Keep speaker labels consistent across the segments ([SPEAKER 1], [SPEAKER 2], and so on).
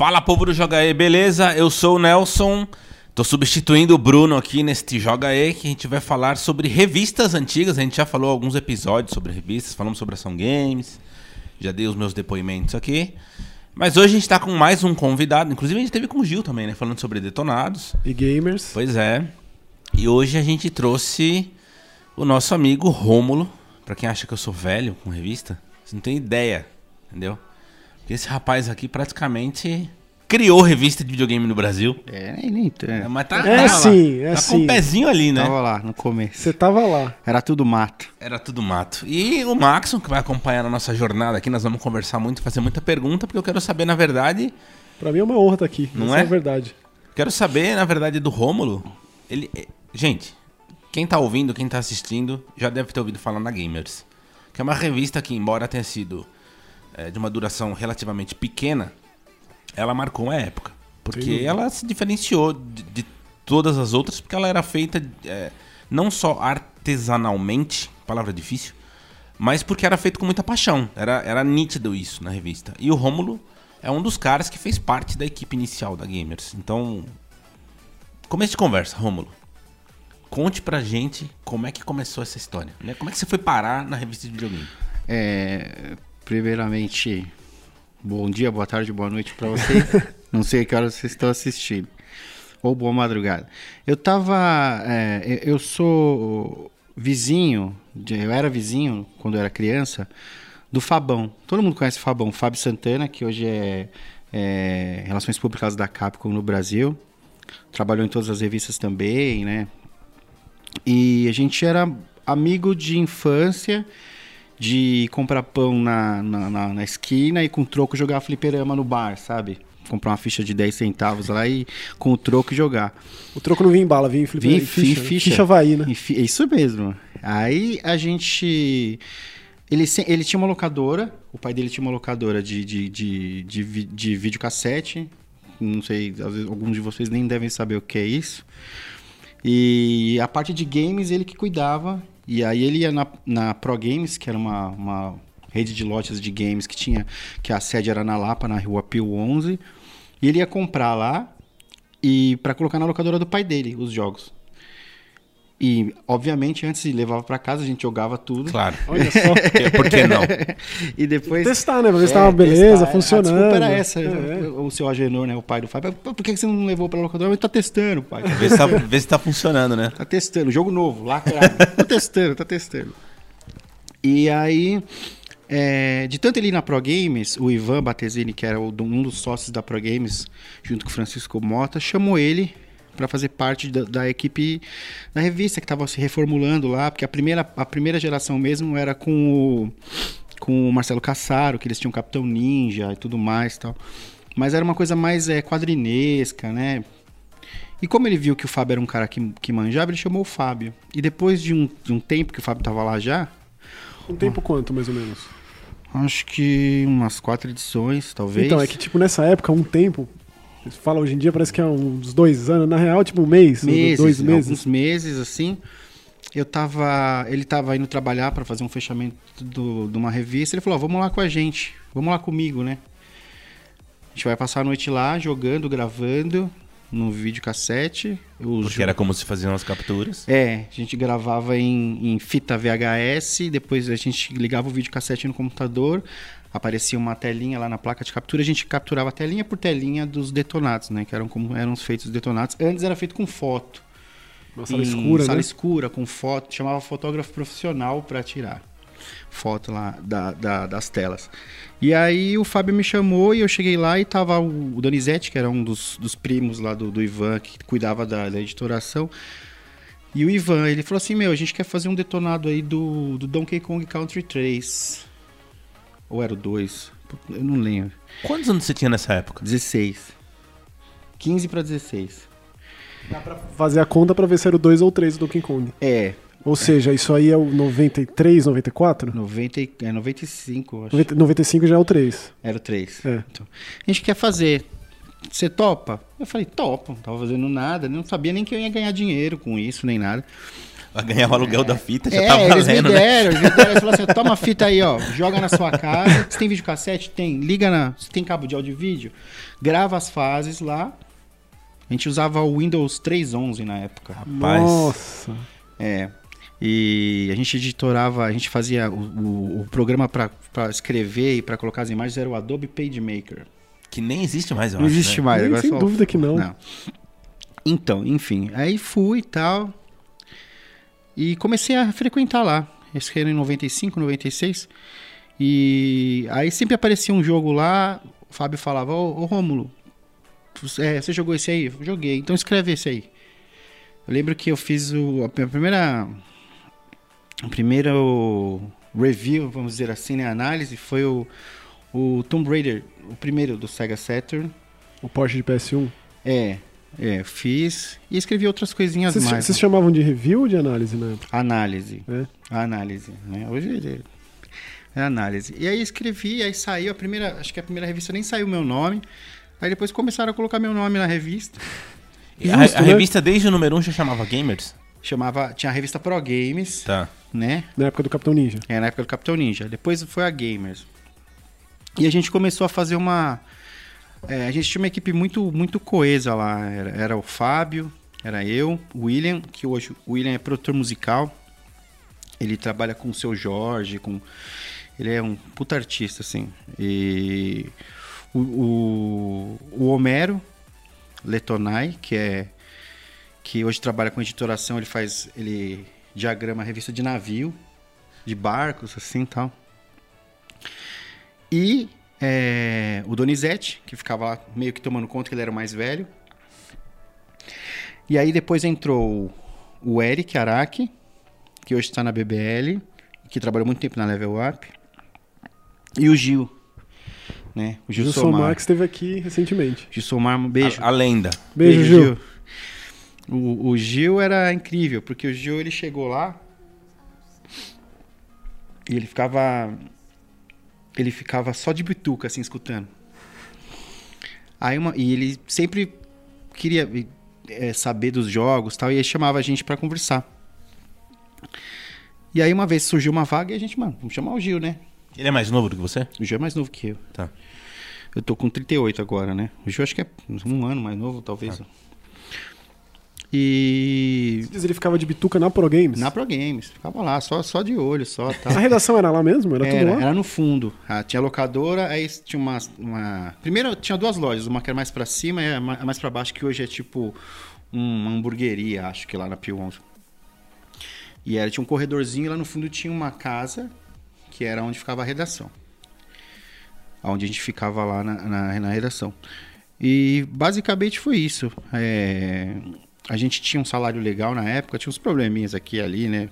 [SPEAKER 1] Fala povo do Joga E, beleza? Eu sou o Nelson, tô substituindo o Bruno aqui neste Joga E, que a gente vai falar sobre revistas antigas. A gente já falou alguns episódios sobre revistas, falamos sobre ação games, já dei os meus depoimentos aqui. Mas hoje a gente tá com mais um convidado, inclusive a gente teve com o Gil também, né? Falando sobre detonados.
[SPEAKER 2] E gamers.
[SPEAKER 1] Pois é. E hoje a gente trouxe o nosso amigo Rômulo. Pra quem acha que eu sou velho com revista, você não tem ideia, entendeu? Esse rapaz aqui praticamente criou revista de videogame no Brasil.
[SPEAKER 3] É, nem, nem
[SPEAKER 1] É,
[SPEAKER 3] é.
[SPEAKER 1] mas tá,
[SPEAKER 2] É
[SPEAKER 1] tá
[SPEAKER 2] sim,
[SPEAKER 1] lá.
[SPEAKER 2] é
[SPEAKER 1] tá
[SPEAKER 2] sim.
[SPEAKER 1] com o pezinho ali, né?
[SPEAKER 3] Tava lá no começo.
[SPEAKER 2] Você tava lá.
[SPEAKER 3] Era tudo mato.
[SPEAKER 1] Era tudo mato. E o Maxon, que vai acompanhar a nossa jornada aqui, nós vamos conversar muito, fazer muita pergunta, porque eu quero saber, na verdade,
[SPEAKER 2] Pra mim é uma honra estar aqui.
[SPEAKER 1] Não
[SPEAKER 2] Essa
[SPEAKER 1] é?
[SPEAKER 2] é verdade.
[SPEAKER 1] Quero saber, na verdade, do Rômulo. Ele, eh, gente, quem tá ouvindo, quem tá assistindo, já deve ter ouvido falar na Gamers. Que é uma revista que, embora tenha sido eh, de uma duração relativamente pequena, ela marcou uma época. Porque ela se diferenciou de, de todas as outras, porque ela era feita eh, não só artesanalmente, palavra difícil, mas porque era feito com muita paixão. Era, era nítido isso na revista. E o Rômulo é um dos caras que fez parte da equipe inicial da Gamers. Então, começo de conversa, Rômulo. Conte pra gente como é que começou essa história. né? Como é que você foi parar na revista de videogame?
[SPEAKER 3] É, primeiramente, bom dia, boa tarde, boa noite pra vocês. Não sei a que horas vocês estão assistindo. Ou boa madrugada. Eu tava. é, eu sou vizinho, eu era vizinho quando eu era criança, do Fabão. Todo mundo conhece o Fabão, Fábio Santana, que hoje é, é Relações Públicas da Capcom no Brasil. Trabalhou em todas as revistas também, né? E a gente era amigo de infância, de comprar pão na, na, na- na esquina e com troco jogar fliperama no bar, sabe? Comprar uma ficha de 10 centavos lá e com o troco jogar.
[SPEAKER 2] O troco não vinha em bala, vinha em flip
[SPEAKER 3] Vinha
[SPEAKER 2] ficha.
[SPEAKER 3] fi- ficha.
[SPEAKER 2] Ficha Havaí, né?
[SPEAKER 3] Fi- É isso mesmo. Aí a gente. Ele, ele tinha uma locadora, o pai dele tinha uma locadora de, de, de, de, de videocassete. Não sei, às vezes alguns de vocês nem devem saber o que é isso. E a parte de games ele que cuidava. E aí ele ia na, na Pro Games, que era uma, uma rede de lojas de games que tinha, que a sede era na Lapa, na rua Pio 11. E ele ia comprar lá e para colocar na locadora do pai dele os jogos. E, obviamente, antes de levava para casa, a gente jogava tudo.
[SPEAKER 1] Claro.
[SPEAKER 2] Olha só.
[SPEAKER 1] Por que não?
[SPEAKER 3] E depois.
[SPEAKER 2] testar, né? Pra ver se
[SPEAKER 3] É,
[SPEAKER 2] tava beleza,
[SPEAKER 3] testar.
[SPEAKER 2] funcionando.
[SPEAKER 3] A desculpa era essa.
[SPEAKER 2] É.
[SPEAKER 3] O seu Agenor, né? O pai do Fábio. "Pô, Por que você não levou pra locadora? Mas tá testando, pai.
[SPEAKER 1] Vê se tá, vê se tá funcionando, né?
[SPEAKER 3] Tá testando, jogo novo, lacrado. tá testando, tá testando. E aí, é, de tanto ele ir na Pro Games, o Ivan Batesini, que era um dos sócios da Pro Games, junto com o Francisco Mota, chamou ele para fazer parte da, da equipe da revista que estava se reformulando lá, porque a primeira, a primeira geração mesmo era com o, com o Marcelo Cassaro, que eles tinham Capitão Ninja e tudo mais tal. Mas era uma coisa mais é, quadrinesca, né? E como ele viu que o Fábio era um cara que, que manjava, ele chamou o Fábio. E depois de um, de um tempo que o Fábio tava lá já,
[SPEAKER 2] Um tempo quanto, mais ou menos?
[SPEAKER 3] acho que umas quatro edições, talvez.
[SPEAKER 2] Então, é que, tipo, nessa época, um tempo. Você fala hoje em dia, parece que é uns dois anos. Na real, tipo, um mês,
[SPEAKER 3] meses,
[SPEAKER 2] dois meses.
[SPEAKER 3] alguns meses, assim. Eu tava. Ele tava indo trabalhar para fazer um fechamento do- de uma revista. Ele falou: ó, vamos lá com a gente, vamos lá comigo, né? A gente vai passar a noite lá jogando, gravando no videocassete.
[SPEAKER 1] Porque era como se faziam as capturas.
[SPEAKER 3] É, a gente gravava em, em fita VHS, depois a gente ligava o videocassete no computador, aparecia uma telinha lá na placa de captura, a gente capturava telinha por telinha dos detonados, né? Que eram como eram feitos os detonados. Antes era feito com foto.
[SPEAKER 2] Uma sala escura,
[SPEAKER 3] sala
[SPEAKER 2] né?
[SPEAKER 3] escura, com foto, chamava fotógrafo profissional para tirar foto lá da- da- das telas. E aí o Fábio me chamou e eu cheguei lá e tava o, o Donizete, que era um dos, dos primos lá do, do Ivan, que cuidava da, da editoração. E o Ivan, ele falou assim, meu, a gente quer fazer um detonado aí do, do Donkey Kong Country 3. Ou era o 2? Eu não lembro.
[SPEAKER 1] Quantos anos você tinha nessa época?
[SPEAKER 3] 16. 15 para 16.
[SPEAKER 2] Fazer a conta pra ver se era o 2 ou 3 do Donkey Kong.
[SPEAKER 3] É,
[SPEAKER 2] Ou seja, isso aí é o 93, 94?
[SPEAKER 3] 90, e- é 95, eu acho.
[SPEAKER 2] 90 95 já é o 3.
[SPEAKER 3] Era o 3.
[SPEAKER 2] É.
[SPEAKER 3] Então, a gente quer fazer. Você topa? Eu falei, topo. Não tava fazendo nada. Não sabia nem que eu ia ganhar dinheiro com isso, nem nada.
[SPEAKER 1] Pra ganhar o aluguel da fita, já
[SPEAKER 3] é,
[SPEAKER 1] tá
[SPEAKER 3] eles me
[SPEAKER 1] valendo, né?
[SPEAKER 3] deram, eles me deram. Eles falaram assim, toma a fita aí, ó, joga na sua casa. Você tem videocassete? Tem. Liga na... Você tem cabo de áudio e vídeo? Grava as fases lá. A gente usava o Windows 3.11 na época.
[SPEAKER 1] Rapaz,
[SPEAKER 2] Nossa.
[SPEAKER 3] É. E a gente editorava, a gente fazia o, o- o programa pra pra escrever e pra colocar as imagens era o Adobe PageMaker.
[SPEAKER 1] que nem existe mais, eu
[SPEAKER 3] Não
[SPEAKER 1] acho,
[SPEAKER 3] existe
[SPEAKER 1] né?
[SPEAKER 3] mais,
[SPEAKER 2] Nem-
[SPEAKER 3] agora
[SPEAKER 2] sem
[SPEAKER 3] só-
[SPEAKER 2] dúvida que não.
[SPEAKER 3] Então, enfim, aí fui e tal. E comecei a frequentar lá. Esse era em 95, 96. E aí sempre aparecia um jogo lá, o Fábio falava, ô, ô Rômulo, você- é, você jogou esse aí? Joguei, então escreve esse aí. Eu lembro que eu fiz o, a primeira. O primeiro review, vamos dizer assim, né? Análise foi o, o Tomb Raider, o primeiro do Sega Saturn.
[SPEAKER 2] O Porsche de PS1.
[SPEAKER 3] É, é, fiz e escrevi outras coisinhas
[SPEAKER 2] Vocês,
[SPEAKER 3] mais.
[SPEAKER 2] vocês
[SPEAKER 3] né?
[SPEAKER 2] chamavam de review ou de análise na época?
[SPEAKER 3] Análise.
[SPEAKER 2] É.
[SPEAKER 3] Análise, né? Hoje é análise. E aí escrevi, aí saiu a primeira, acho que a primeira revista nem saiu o meu nome. Aí depois começaram a colocar meu nome na revista.
[SPEAKER 1] E a,
[SPEAKER 2] Justo,
[SPEAKER 1] a
[SPEAKER 2] né?
[SPEAKER 1] revista desde o número 1 já chamava Gamers?
[SPEAKER 3] Chamava, tinha a revista Pro Games,
[SPEAKER 1] Tá.
[SPEAKER 3] né?
[SPEAKER 2] Na época do Capitão Ninja.
[SPEAKER 3] É, na época do Capitão Ninja. Depois foi a Gamers. E a gente começou a fazer uma. É, a gente tinha uma equipe muito, muito coesa lá. Era, era o Fábio, era eu, o William, que hoje o William é produtor musical. Ele trabalha com o seu Jorge, com. Ele é um puta artista, assim. E o, o, o Homero Letonai, que é. Que hoje trabalha com editoração, ele faz. Ele diagrama revista de navio, de barcos, assim tal. E é, o Donizete, que ficava lá meio que tomando conta que ele era o mais velho. E aí depois entrou o Eric Araki, que hoje está na BBL, que trabalhou muito tempo na Level Up. E o Gil, né? O Gil
[SPEAKER 2] Gilson
[SPEAKER 3] Somar.
[SPEAKER 2] Marques esteve aqui recentemente.
[SPEAKER 3] Gil Somar, um beijo.
[SPEAKER 1] A, a lenda.
[SPEAKER 2] Beijo, Gil.
[SPEAKER 3] O, o Gil era incrível, porque o Gil ele chegou lá e ele ficava. Ele ficava só de bituca, assim, escutando. Aí uma, e ele sempre queria eh, saber dos jogos tal, e aí chamava a gente pra conversar. E aí uma vez surgiu uma vaga e a gente, mano, vamos chamar o Gil, né?
[SPEAKER 1] Ele é mais novo do que você?
[SPEAKER 3] O Gil é mais novo que eu.
[SPEAKER 1] Tá.
[SPEAKER 3] Eu tô com 38 agora, né? O Gil acho que é um ano mais novo, talvez. E.
[SPEAKER 2] Você diz ele ficava de bituca na Pro Games?
[SPEAKER 3] Na Pro Games. Ficava lá, só, só de olho, só tal.
[SPEAKER 2] A redação era lá mesmo? Era, tudo
[SPEAKER 3] Era,
[SPEAKER 2] lá?
[SPEAKER 3] era no fundo. Ah, tinha locadora, aí tinha uma, uma. Primeiro tinha duas lojas, uma que era mais pra cima e a ma- a mais pra baixo, que hoje é tipo uma hamburgueria, acho que lá na Pio 11. E era, tinha um corredorzinho, e lá no fundo tinha uma casa, que era onde ficava a redação. Onde a gente ficava lá na, na, na redação. E basicamente foi isso. É, a gente tinha um salário legal na época, tinha uns probleminhas aqui e ali, né?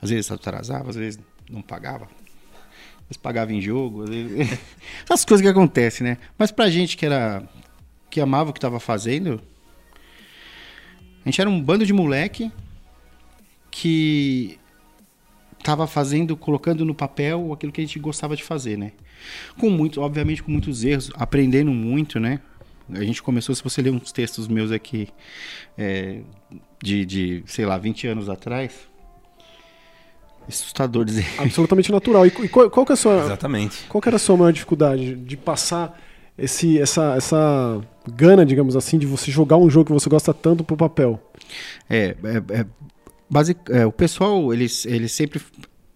[SPEAKER 3] Às vezes atrasava, às vezes não pagava. Às vezes pagava em jogo, às vezes... Essas coisas que acontecem, né? Mas pra gente que era... Que amava o que tava fazendo... A gente era um bando de moleque que tava fazendo, colocando no papel aquilo que a gente gostava de fazer, né? Com muito, obviamente com muitos erros, aprendendo muito, né? A gente começou, se você ler uns textos meus aqui é, de, de, sei lá, 20 anos atrás, assustador dizer.
[SPEAKER 2] Absolutamente natural. E, e qual, qual que é a sua,
[SPEAKER 1] Exatamente.
[SPEAKER 2] qual que era a sua maior dificuldade de passar esse, essa, essa gana, digamos assim, de você jogar um jogo que você gosta tanto pro papel?
[SPEAKER 3] É, é, é, basic, é, o pessoal, eles, eles sempre.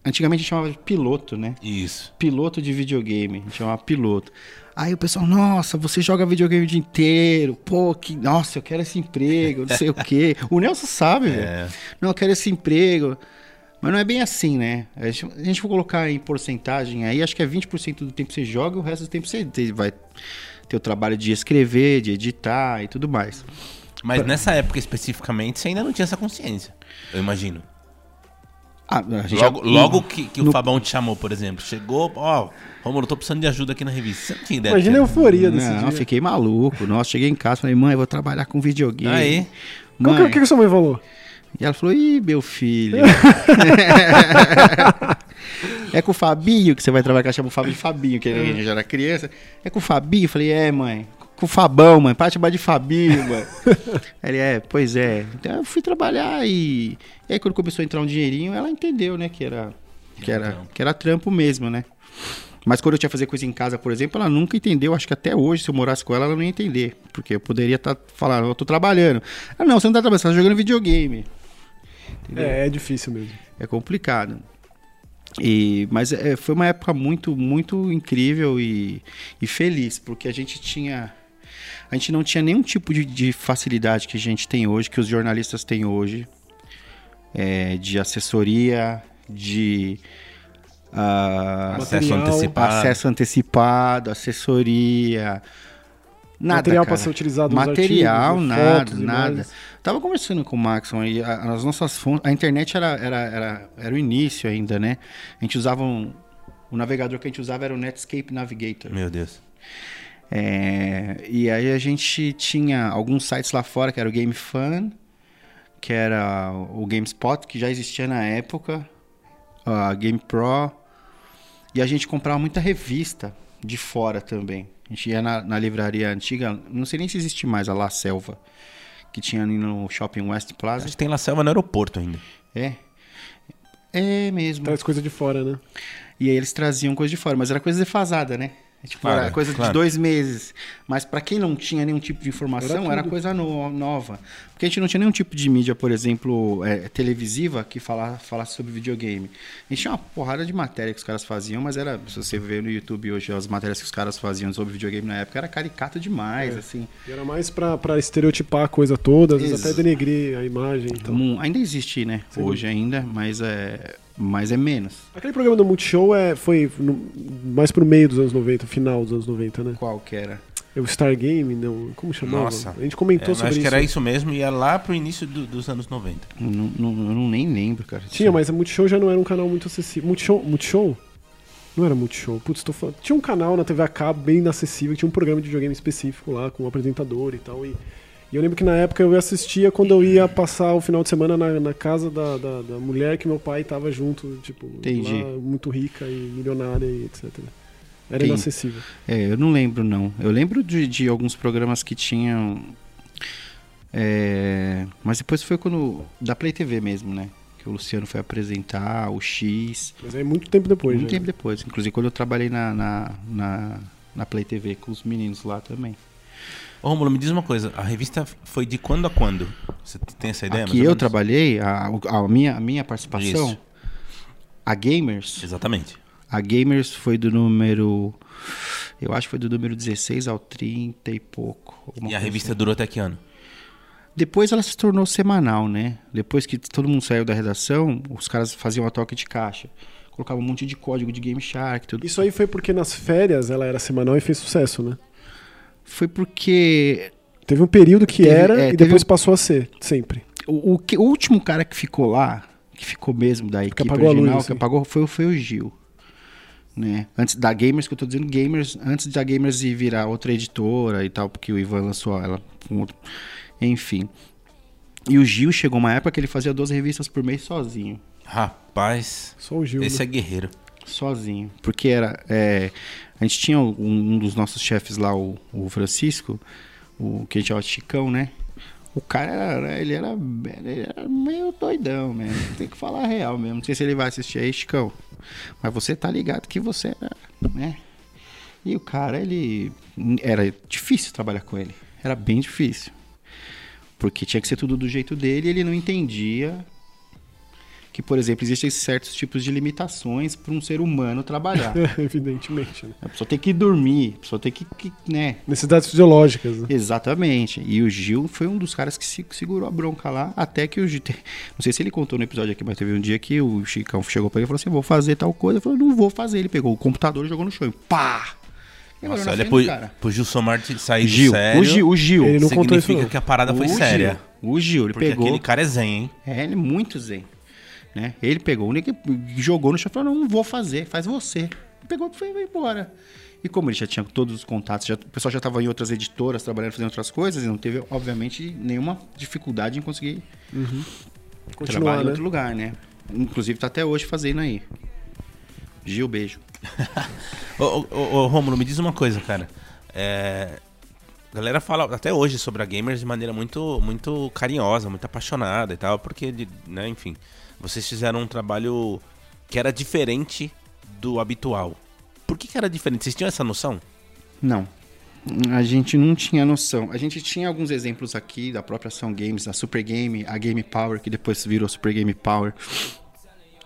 [SPEAKER 3] Antigamente a gente chamava de piloto, né?
[SPEAKER 1] Isso.
[SPEAKER 3] Piloto de videogame, a gente chamava piloto. Aí o pessoal, nossa, você joga videogame o dia inteiro, pô, que, nossa, eu quero esse emprego, não sei o quê. O Nelson sabe, velho.
[SPEAKER 1] É.
[SPEAKER 3] Não, eu quero esse emprego. Mas não é bem assim, né? A gente, a gente for colocar em porcentagem aí, acho que é 20% do tempo que você joga e o resto do tempo você vai ter o trabalho de escrever, de editar e tudo mais.
[SPEAKER 1] Mas nessa época especificamente, você ainda não tinha essa consciência. Eu imagino.
[SPEAKER 3] Ah, a gente
[SPEAKER 1] Logo,
[SPEAKER 3] já-
[SPEAKER 1] logo que, que
[SPEAKER 3] no-
[SPEAKER 1] o Fabão te chamou, por exemplo, chegou, ó, Romulo, tô precisando de ajuda aqui na revista. Você não tinha ideia.
[SPEAKER 2] Imagina a euforia desse
[SPEAKER 3] Não,
[SPEAKER 2] dia.
[SPEAKER 3] fiquei maluco. Nossa, cheguei em casa, falei, mãe, eu vou trabalhar com videogame.
[SPEAKER 1] Aí.
[SPEAKER 2] Qual que,
[SPEAKER 3] Mãe.
[SPEAKER 2] que, que a sua mãe falou?
[SPEAKER 3] E ela falou, ih, meu filho. é com o Fabinho que você vai trabalhar, que ela chama o Fábio de Fabinho, que a gente já era criança. É com o Fabinho? Eu falei, é, mãe. Com o Fabão, mano. De chamar de Fabinho, mano. Ele, é, pois é. Então eu fui trabalhar e... e aí quando começou a entrar um dinheirinho, ela entendeu, né, que era, que era, que era trampo mesmo, né? Mas quando eu tinha que fazer coisa em casa, por exemplo, ela nunca entendeu. Acho que até hoje, se eu morasse com ela, ela não ia entender. Porque eu poderia estar falando, eu tô trabalhando. Ah, não, você não tá trabalhando, você tá jogando videogame. Entendeu?
[SPEAKER 2] É, é difícil mesmo.
[SPEAKER 3] É complicado. E, mas é, foi uma época muito, muito incrível e, e feliz, porque a gente tinha. A gente não tinha nenhum tipo de, de facilidade que a gente tem hoje, que os jornalistas têm hoje, é, de assessoria, de ah,
[SPEAKER 1] Acesso antecipado.
[SPEAKER 3] acesso antecipado, assessoria. Nada,
[SPEAKER 2] Material para ser utilizado nos
[SPEAKER 3] Material,
[SPEAKER 2] artigos,
[SPEAKER 3] nada,
[SPEAKER 2] fotos,
[SPEAKER 3] nada. Tava conversando com o Maxon e a- as nossas fontes. A internet era, era, era, era o início ainda, né? A gente usava um. O navegador que a gente usava era o Netscape Navigator.
[SPEAKER 1] Meu Deus.
[SPEAKER 3] É, e aí a gente tinha alguns sites lá fora, que era o Game Fun, que era o GameSpot, que já existia na época, a Game Pro, e a gente comprava muita revista de fora também. A gente ia na, na livraria antiga, não sei nem se existe mais, a La Selva, que tinha ali no Shopping West Plaza.
[SPEAKER 1] Acho que tem La Selva no aeroporto ainda.
[SPEAKER 3] É. É mesmo.
[SPEAKER 2] Traz coisa de fora, né?
[SPEAKER 3] E aí eles traziam coisa de fora, mas era coisa defasada, né? Tipo,
[SPEAKER 1] Claro,
[SPEAKER 3] era coisa
[SPEAKER 1] claro.
[SPEAKER 3] de dois meses. Mas pra quem não tinha nenhum tipo de informação,
[SPEAKER 2] Era
[SPEAKER 3] era, coisa no- nova. Porque a gente não tinha nenhum tipo de mídia, por exemplo, é, televisiva que fala, falasse sobre videogame. A gente tinha uma porrada de matéria que os caras faziam, mas era, se você ver no YouTube hoje as matérias que os caras faziam sobre videogame na época, era caricato demais,
[SPEAKER 2] É.
[SPEAKER 3] assim.
[SPEAKER 2] E era mais pra, pra estereotipar a coisa toda, às vezes
[SPEAKER 3] Ex-
[SPEAKER 2] até denegrir a imagem. Então.
[SPEAKER 3] Então, ainda existe, né?
[SPEAKER 2] Sim.
[SPEAKER 3] Hoje ainda, mas é, mas é menos.
[SPEAKER 2] Aquele programa do Multishow é, foi no- mais pro meio dos anos 90, final dos anos 90, né?
[SPEAKER 3] Qual que era?
[SPEAKER 2] É o Star Game, não, como chamava?
[SPEAKER 1] Nossa.
[SPEAKER 2] A gente
[SPEAKER 1] É,
[SPEAKER 2] comentou
[SPEAKER 1] mas
[SPEAKER 2] sobre
[SPEAKER 1] acho
[SPEAKER 2] isso.
[SPEAKER 1] que era isso mesmo e é lá pro início do- dos anos 90.
[SPEAKER 3] Não, não, eu não nem lembro, cara.
[SPEAKER 2] Tinha, mas a Multishow já não era um canal muito acessível. Multishow? Multishow? Não era Multishow. Putz, tô falando. Tinha um canal na TV a cabo bem inacessível, tinha um programa de videogame específico lá, com um apresentador e tal. E, e eu lembro que na época eu assistia quando eu ia passar o final de semana na, na casa da, da, da mulher que meu pai tava junto, tipo,
[SPEAKER 3] Entendi.
[SPEAKER 2] lá, muito rica e milionária e etc. Era
[SPEAKER 3] Entendi.
[SPEAKER 2] inacessível.
[SPEAKER 3] É, eu não lembro, não. Eu lembro de, de alguns programas que tinham. é, mas depois foi quando. Da Play TV mesmo, né? Que o Luciano foi apresentar, o X.
[SPEAKER 2] Mas é muito tempo depois.
[SPEAKER 3] muito
[SPEAKER 2] já.
[SPEAKER 3] tempo depois. Inclusive quando eu trabalhei na, na, na, na Play TV com os meninos lá também.
[SPEAKER 1] Ô, Romulo, me diz uma coisa. A revista foi de quando a quando? Você tem essa ideia? ou
[SPEAKER 3] eu
[SPEAKER 1] menos?
[SPEAKER 3] trabalhei, a, a minha, a minha participação,
[SPEAKER 1] Isso.
[SPEAKER 3] a Gamers,
[SPEAKER 1] Exatamente.
[SPEAKER 3] a Gamers foi do número. Eu acho que foi do número 16 ao 30 e pouco.
[SPEAKER 1] E a revista durou até que ano?
[SPEAKER 3] Depois ela se tornou semanal, né? Depois que todo mundo saiu da redação, os caras faziam a toque de caixa. Colocavam um monte de código de Game Shark, tudo.
[SPEAKER 2] Isso aí foi porque nas férias ela era semanal e fez sucesso, né?
[SPEAKER 3] Foi porque
[SPEAKER 2] Teve um período que
[SPEAKER 3] Teve-
[SPEAKER 2] era
[SPEAKER 3] é,
[SPEAKER 2] e depois
[SPEAKER 3] um-
[SPEAKER 2] passou a ser, sempre.
[SPEAKER 3] o, o que- o último cara que ficou lá, que ficou mesmo da equipe
[SPEAKER 2] apagou a luz,
[SPEAKER 3] original,
[SPEAKER 2] assim.
[SPEAKER 3] que apagou, foi, foi o Gil. Né? Antes da Gamers, que eu tô dizendo Gamers, antes da Gamers ir virar outra editora e tal, porque o Ivan lançou ela com outro. Enfim. E o Gil chegou uma época que ele fazia 12 revistas por mês sozinho.
[SPEAKER 1] Rapaz,
[SPEAKER 2] Só o Gil.
[SPEAKER 1] esse
[SPEAKER 2] né?
[SPEAKER 1] é guerreiro.
[SPEAKER 3] Sozinho. Porque era. é, a gente tinha um, um dos nossos chefes lá, o, o Francisco, o que a gente chama Chicão, né? O cara era, ele era, ele era meio doidão mesmo. Tem que falar real mesmo. Não sei se ele vai assistir aí, Chicão. Mas você tá ligado que você era, né? E o cara, ele. Era difícil trabalhar com ele. Era bem difícil. Porque tinha que ser tudo do jeito dele e ele não entendia que, por exemplo, existem certos tipos de limitações para um ser humano trabalhar.
[SPEAKER 2] Evidentemente. Né?
[SPEAKER 3] A pessoa tem que dormir, a pessoa tem que, que, né?
[SPEAKER 2] Necessidades fisiológicas. Né?
[SPEAKER 3] Exatamente. E o Gil foi um dos caras que se- segurou a bronca lá, até que o Gil. te- Não sei se ele contou no episódio aqui, mas teve um dia que o Chicão chegou pra ele e falou assim: vou fazer tal coisa. Ele falou: não vou fazer. Ele pegou o computador e jogou no chão. E pá!
[SPEAKER 1] Nossa, olha
[SPEAKER 3] frente
[SPEAKER 1] pro,
[SPEAKER 3] cara.
[SPEAKER 1] pro Gilson Martin sair
[SPEAKER 3] Gil,
[SPEAKER 1] sério.
[SPEAKER 3] o Gil, o Gil.
[SPEAKER 2] Ele não contou isso,
[SPEAKER 1] significa
[SPEAKER 2] não.
[SPEAKER 1] que a parada foi
[SPEAKER 3] O
[SPEAKER 1] séria.
[SPEAKER 3] Gil, o Gil, ele
[SPEAKER 1] Porque
[SPEAKER 3] pegou.
[SPEAKER 1] aquele cara é zen, hein?
[SPEAKER 3] É, ele é muito zen. Né? Ele pegou jogou no chão e falou: não, não vou fazer, faz você. Pegou e foi foi embora. E como ele já tinha todos os contatos, já- o pessoal já estava em outras editoras trabalhando, fazendo outras coisas, e não teve, obviamente, nenhuma dificuldade em conseguir trabalhar
[SPEAKER 2] Continuar,
[SPEAKER 3] em
[SPEAKER 2] né?
[SPEAKER 3] outro lugar, né? Inclusive tá até hoje fazendo aí. Gil, beijo.
[SPEAKER 1] Ô, ô, ô, Rômulo, me diz uma coisa, cara. É, A galera fala até hoje sobre a Gamers de maneira muito, muito carinhosa, muito apaixonada e tal, porque, né, enfim, vocês fizeram um trabalho que era diferente do habitual. Por que, que era diferente? Vocês tinham essa noção?
[SPEAKER 3] Não. A gente não tinha noção. A gente tinha alguns exemplos aqui da própria Ação Games, a Super Game, a Game Power, que depois virou Super Game Power.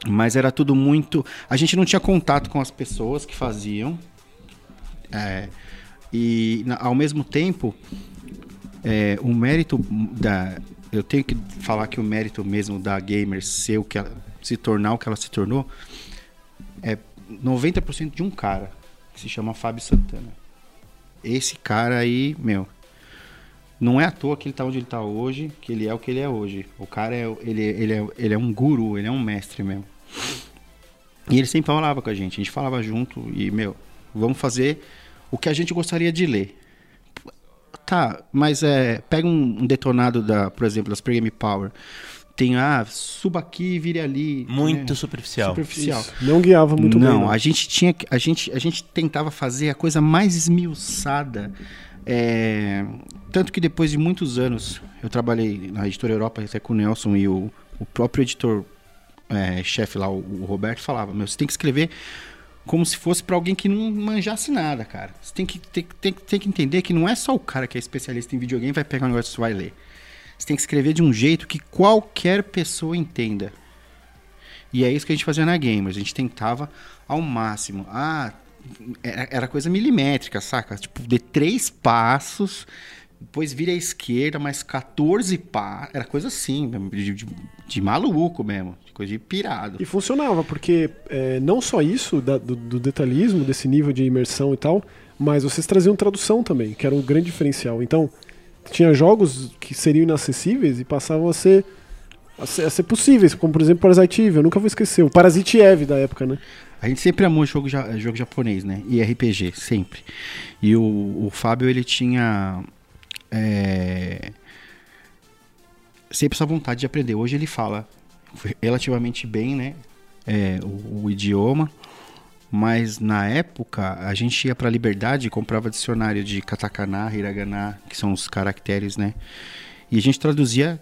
[SPEAKER 3] Mas era tudo muito. A gente não tinha contato com as pessoas que faziam. É, e ao mesmo tempo, é, o mérito da. Eu tenho que falar que o mérito mesmo da Gamer ser o que ela, se tornar o que ela se tornou é 90% de um cara que se chama Fábio Santana. Esse cara aí, meu, não é à toa que ele tá onde ele tá hoje, que ele é o que ele é hoje. O cara é, ele, ele é, ele é um guru, ele é um mestre mesmo. E ele sempre falava com a gente, a gente falava junto e, meu, vamos fazer o que a gente gostaria de ler. Tá, mas é, pega um, detonado da, por exemplo, da Super Game Power. Tem, ah, suba aqui e vire ali.
[SPEAKER 1] Muito
[SPEAKER 3] né?
[SPEAKER 1] superficial.
[SPEAKER 3] Superficial.
[SPEAKER 2] Isso. Não guiava muito
[SPEAKER 3] não,
[SPEAKER 2] bem.
[SPEAKER 3] a gente tinha que- a gente a gente tentava fazer a coisa mais esmiuçada. é, tanto que depois de muitos anos eu trabalhei na editora Europa até com o Nelson e o, o próprio editor é, chefe lá, o, o Roberto falava, meu, você tem que escrever como se fosse pra alguém que não manjasse nada, cara. Você tem que, tem, tem, tem que entender que não é só o cara que é especialista em videogame vai pegar um negócio e vai ler. Você tem que escrever de um jeito que qualquer pessoa entenda. E é isso que a gente fazia na Gamers. A gente tentava ao máximo. Ah, era, era coisa milimétrica, saca? Tipo, de três passos, depois vira à esquerda, mais 14 passos. Era coisa assim, de, de, de maluco mesmo. de Coisa de pirado.
[SPEAKER 2] E funcionava, porque é, não só isso, da- do, do detalhismo, desse nível de imersão e tal, mas vocês traziam tradução também, que era um grande diferencial. Então, tinha jogos que seriam inacessíveis e passavam a ser, a ser, a ser possíveis, como por exemplo Parasite Eve, eu nunca vou esquecer, o Parasite Eve da época, né?
[SPEAKER 3] A gente sempre amou jogo, ja- jogo japonês, né? E RPG, sempre. E o, o Fábio, ele tinha. É, sempre essa vontade de aprender. Hoje ele fala relativamente bem, né? É, o, o idioma. Mas na época, a gente ia pra Liberdade e comprava dicionário de katakana, hiragana, que são os caracteres, né? E a gente traduzia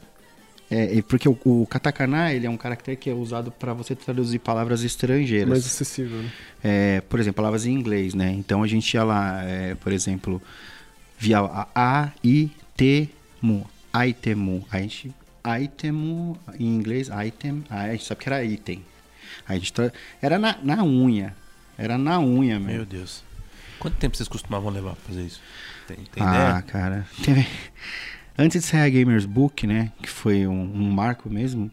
[SPEAKER 3] é, porque o, o katakana ele é um caractere que é usado para você traduzir palavras estrangeiras.
[SPEAKER 2] Mais acessível, né?
[SPEAKER 3] É, por exemplo, palavras em inglês, né? Então a gente ia lá, é, por exemplo, via a, a i t mu, itemu. A gente itemu em inglês, item, a gente sabe que era item. A gente tra- era na, na unha, era na unha
[SPEAKER 1] Meu
[SPEAKER 3] mesmo.
[SPEAKER 1] Deus. Quanto tempo vocês costumavam levar pra fazer isso? Tem, tem
[SPEAKER 3] ah,
[SPEAKER 1] ideia?
[SPEAKER 3] cara. Teve- Antes de sair a Gamers Book, né? Que foi um, um marco mesmo.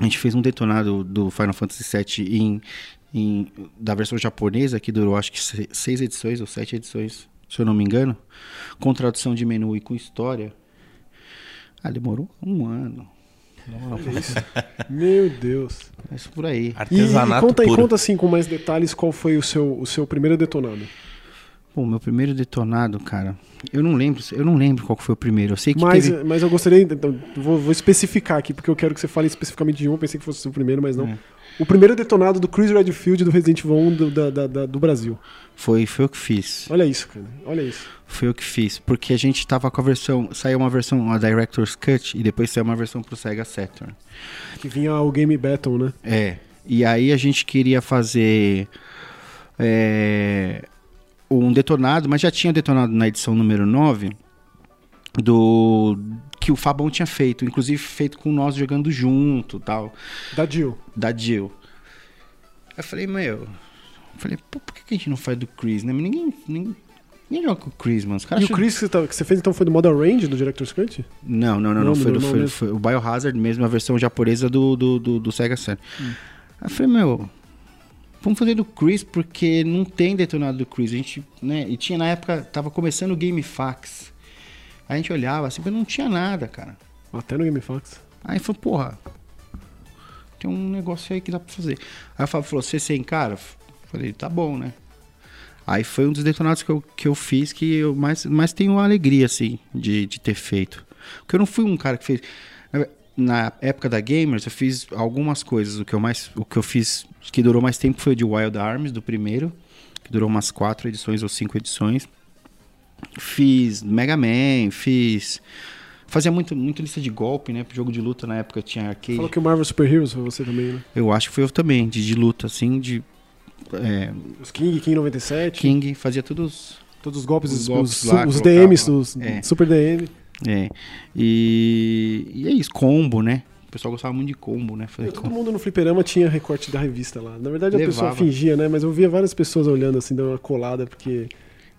[SPEAKER 3] A gente fez um detonado do Final Fantasy VII em, em- da versão japonesa, que durou acho que se- seis edições ou sete edições, se eu não me engano. Com tradução de menu e com história. Ah, demorou um ano.
[SPEAKER 2] Meu Deus.
[SPEAKER 3] Mas por aí.
[SPEAKER 2] E, e
[SPEAKER 1] Artesanato
[SPEAKER 2] conta, e
[SPEAKER 1] puro.
[SPEAKER 2] conta assim com mais detalhes qual foi o seu, o seu primeiro detonado.
[SPEAKER 3] Bom, meu primeiro detonado, cara. Eu não lembro, eu não lembro qual foi o primeiro. Eu sei que
[SPEAKER 2] Mas,
[SPEAKER 3] teve...
[SPEAKER 2] mas eu gostaria, então, vou, vou especificar aqui, porque eu quero que você fale especificamente de um, eu pensei que fosse o primeiro, mas não.
[SPEAKER 3] É.
[SPEAKER 2] O primeiro detonado do Chris Redfield do Resident Evil 1 do, da- da- da- do Brasil.
[SPEAKER 3] foi, foi eu que fiz.
[SPEAKER 2] Olha isso, cara. Olha isso.
[SPEAKER 3] Foi eu que fiz, porque a gente tava com a versão, saiu uma versão, uma Director's Cut e depois saiu uma versão pro Sega Saturn.
[SPEAKER 2] Que vinha o Game Battle, né?
[SPEAKER 3] É. E aí a gente queria fazer é, um detonado, mas já tinha detonado na edição número 9 do que o Fabão tinha feito, inclusive feito com nós jogando junto, tal,
[SPEAKER 2] Da Jill.
[SPEAKER 3] da Jill. Aí eu falei, meu, eu falei, pô, por que a gente não faz do Chris, né? Mas Ninguém, ninguém, ninguém joga com o Chris, mano.
[SPEAKER 2] E o
[SPEAKER 3] acham-
[SPEAKER 2] Chris que você, tá- que você fez então foi do Model Range, do Director's Cut?
[SPEAKER 3] Não, não, não,
[SPEAKER 2] Não,
[SPEAKER 3] não. Foi, do- foi, foi o Biohazard mesmo, a versão japonesa do, do, do, do Sega Saturn.
[SPEAKER 2] Hum.
[SPEAKER 3] Aí eu falei, meu, vamos fazer do Chris, porque não tem detonado do Chris. A gente, né, e tinha na época, tava começando o GameFAQs. A gente olhava assim, mas não tinha nada, cara.
[SPEAKER 2] Até no GameFAQs.
[SPEAKER 3] Aí falou, porra, tem um negócio aí que dá pra fazer. Aí o Fábio falou, você sem cara? Falei, tá bom, né? Aí foi um dos detonados que eu, que eu fiz que eu mais, mais tenho alegria, assim, de, de ter feito. Porque eu não fui um cara que fez. Na época da Gamers, eu fiz algumas coisas. O que eu mais. O que eu fiz que durou mais tempo foi o de Wild Arms, do primeiro. Que durou umas quatro edições ou cinco edições. fiz Mega Man, fiz. Fazia muito, muito lista de golpe, né? Jogo de luta na época tinha arcade.
[SPEAKER 2] Falou que o Marvel Super Heroes foi você também, né?
[SPEAKER 3] Eu acho que foi eu também, de, de luta, assim, de. é,
[SPEAKER 2] Os King, King 97.
[SPEAKER 3] King, fazia todos os.
[SPEAKER 2] Todos os golpes,
[SPEAKER 3] Os golpes
[SPEAKER 2] os,
[SPEAKER 3] lá,
[SPEAKER 2] os. DMs, os
[SPEAKER 3] É.
[SPEAKER 2] Super DM.
[SPEAKER 3] É. E, e é isso, combo, né? O pessoal gostava muito de combo, né? Fazer
[SPEAKER 2] Todo
[SPEAKER 3] combo.
[SPEAKER 2] mundo no fliperama tinha recorte da revista lá. Na verdade a pessoa
[SPEAKER 3] Levava.
[SPEAKER 2] fingia, né? Mas eu via várias pessoas olhando assim, dando uma colada, porque.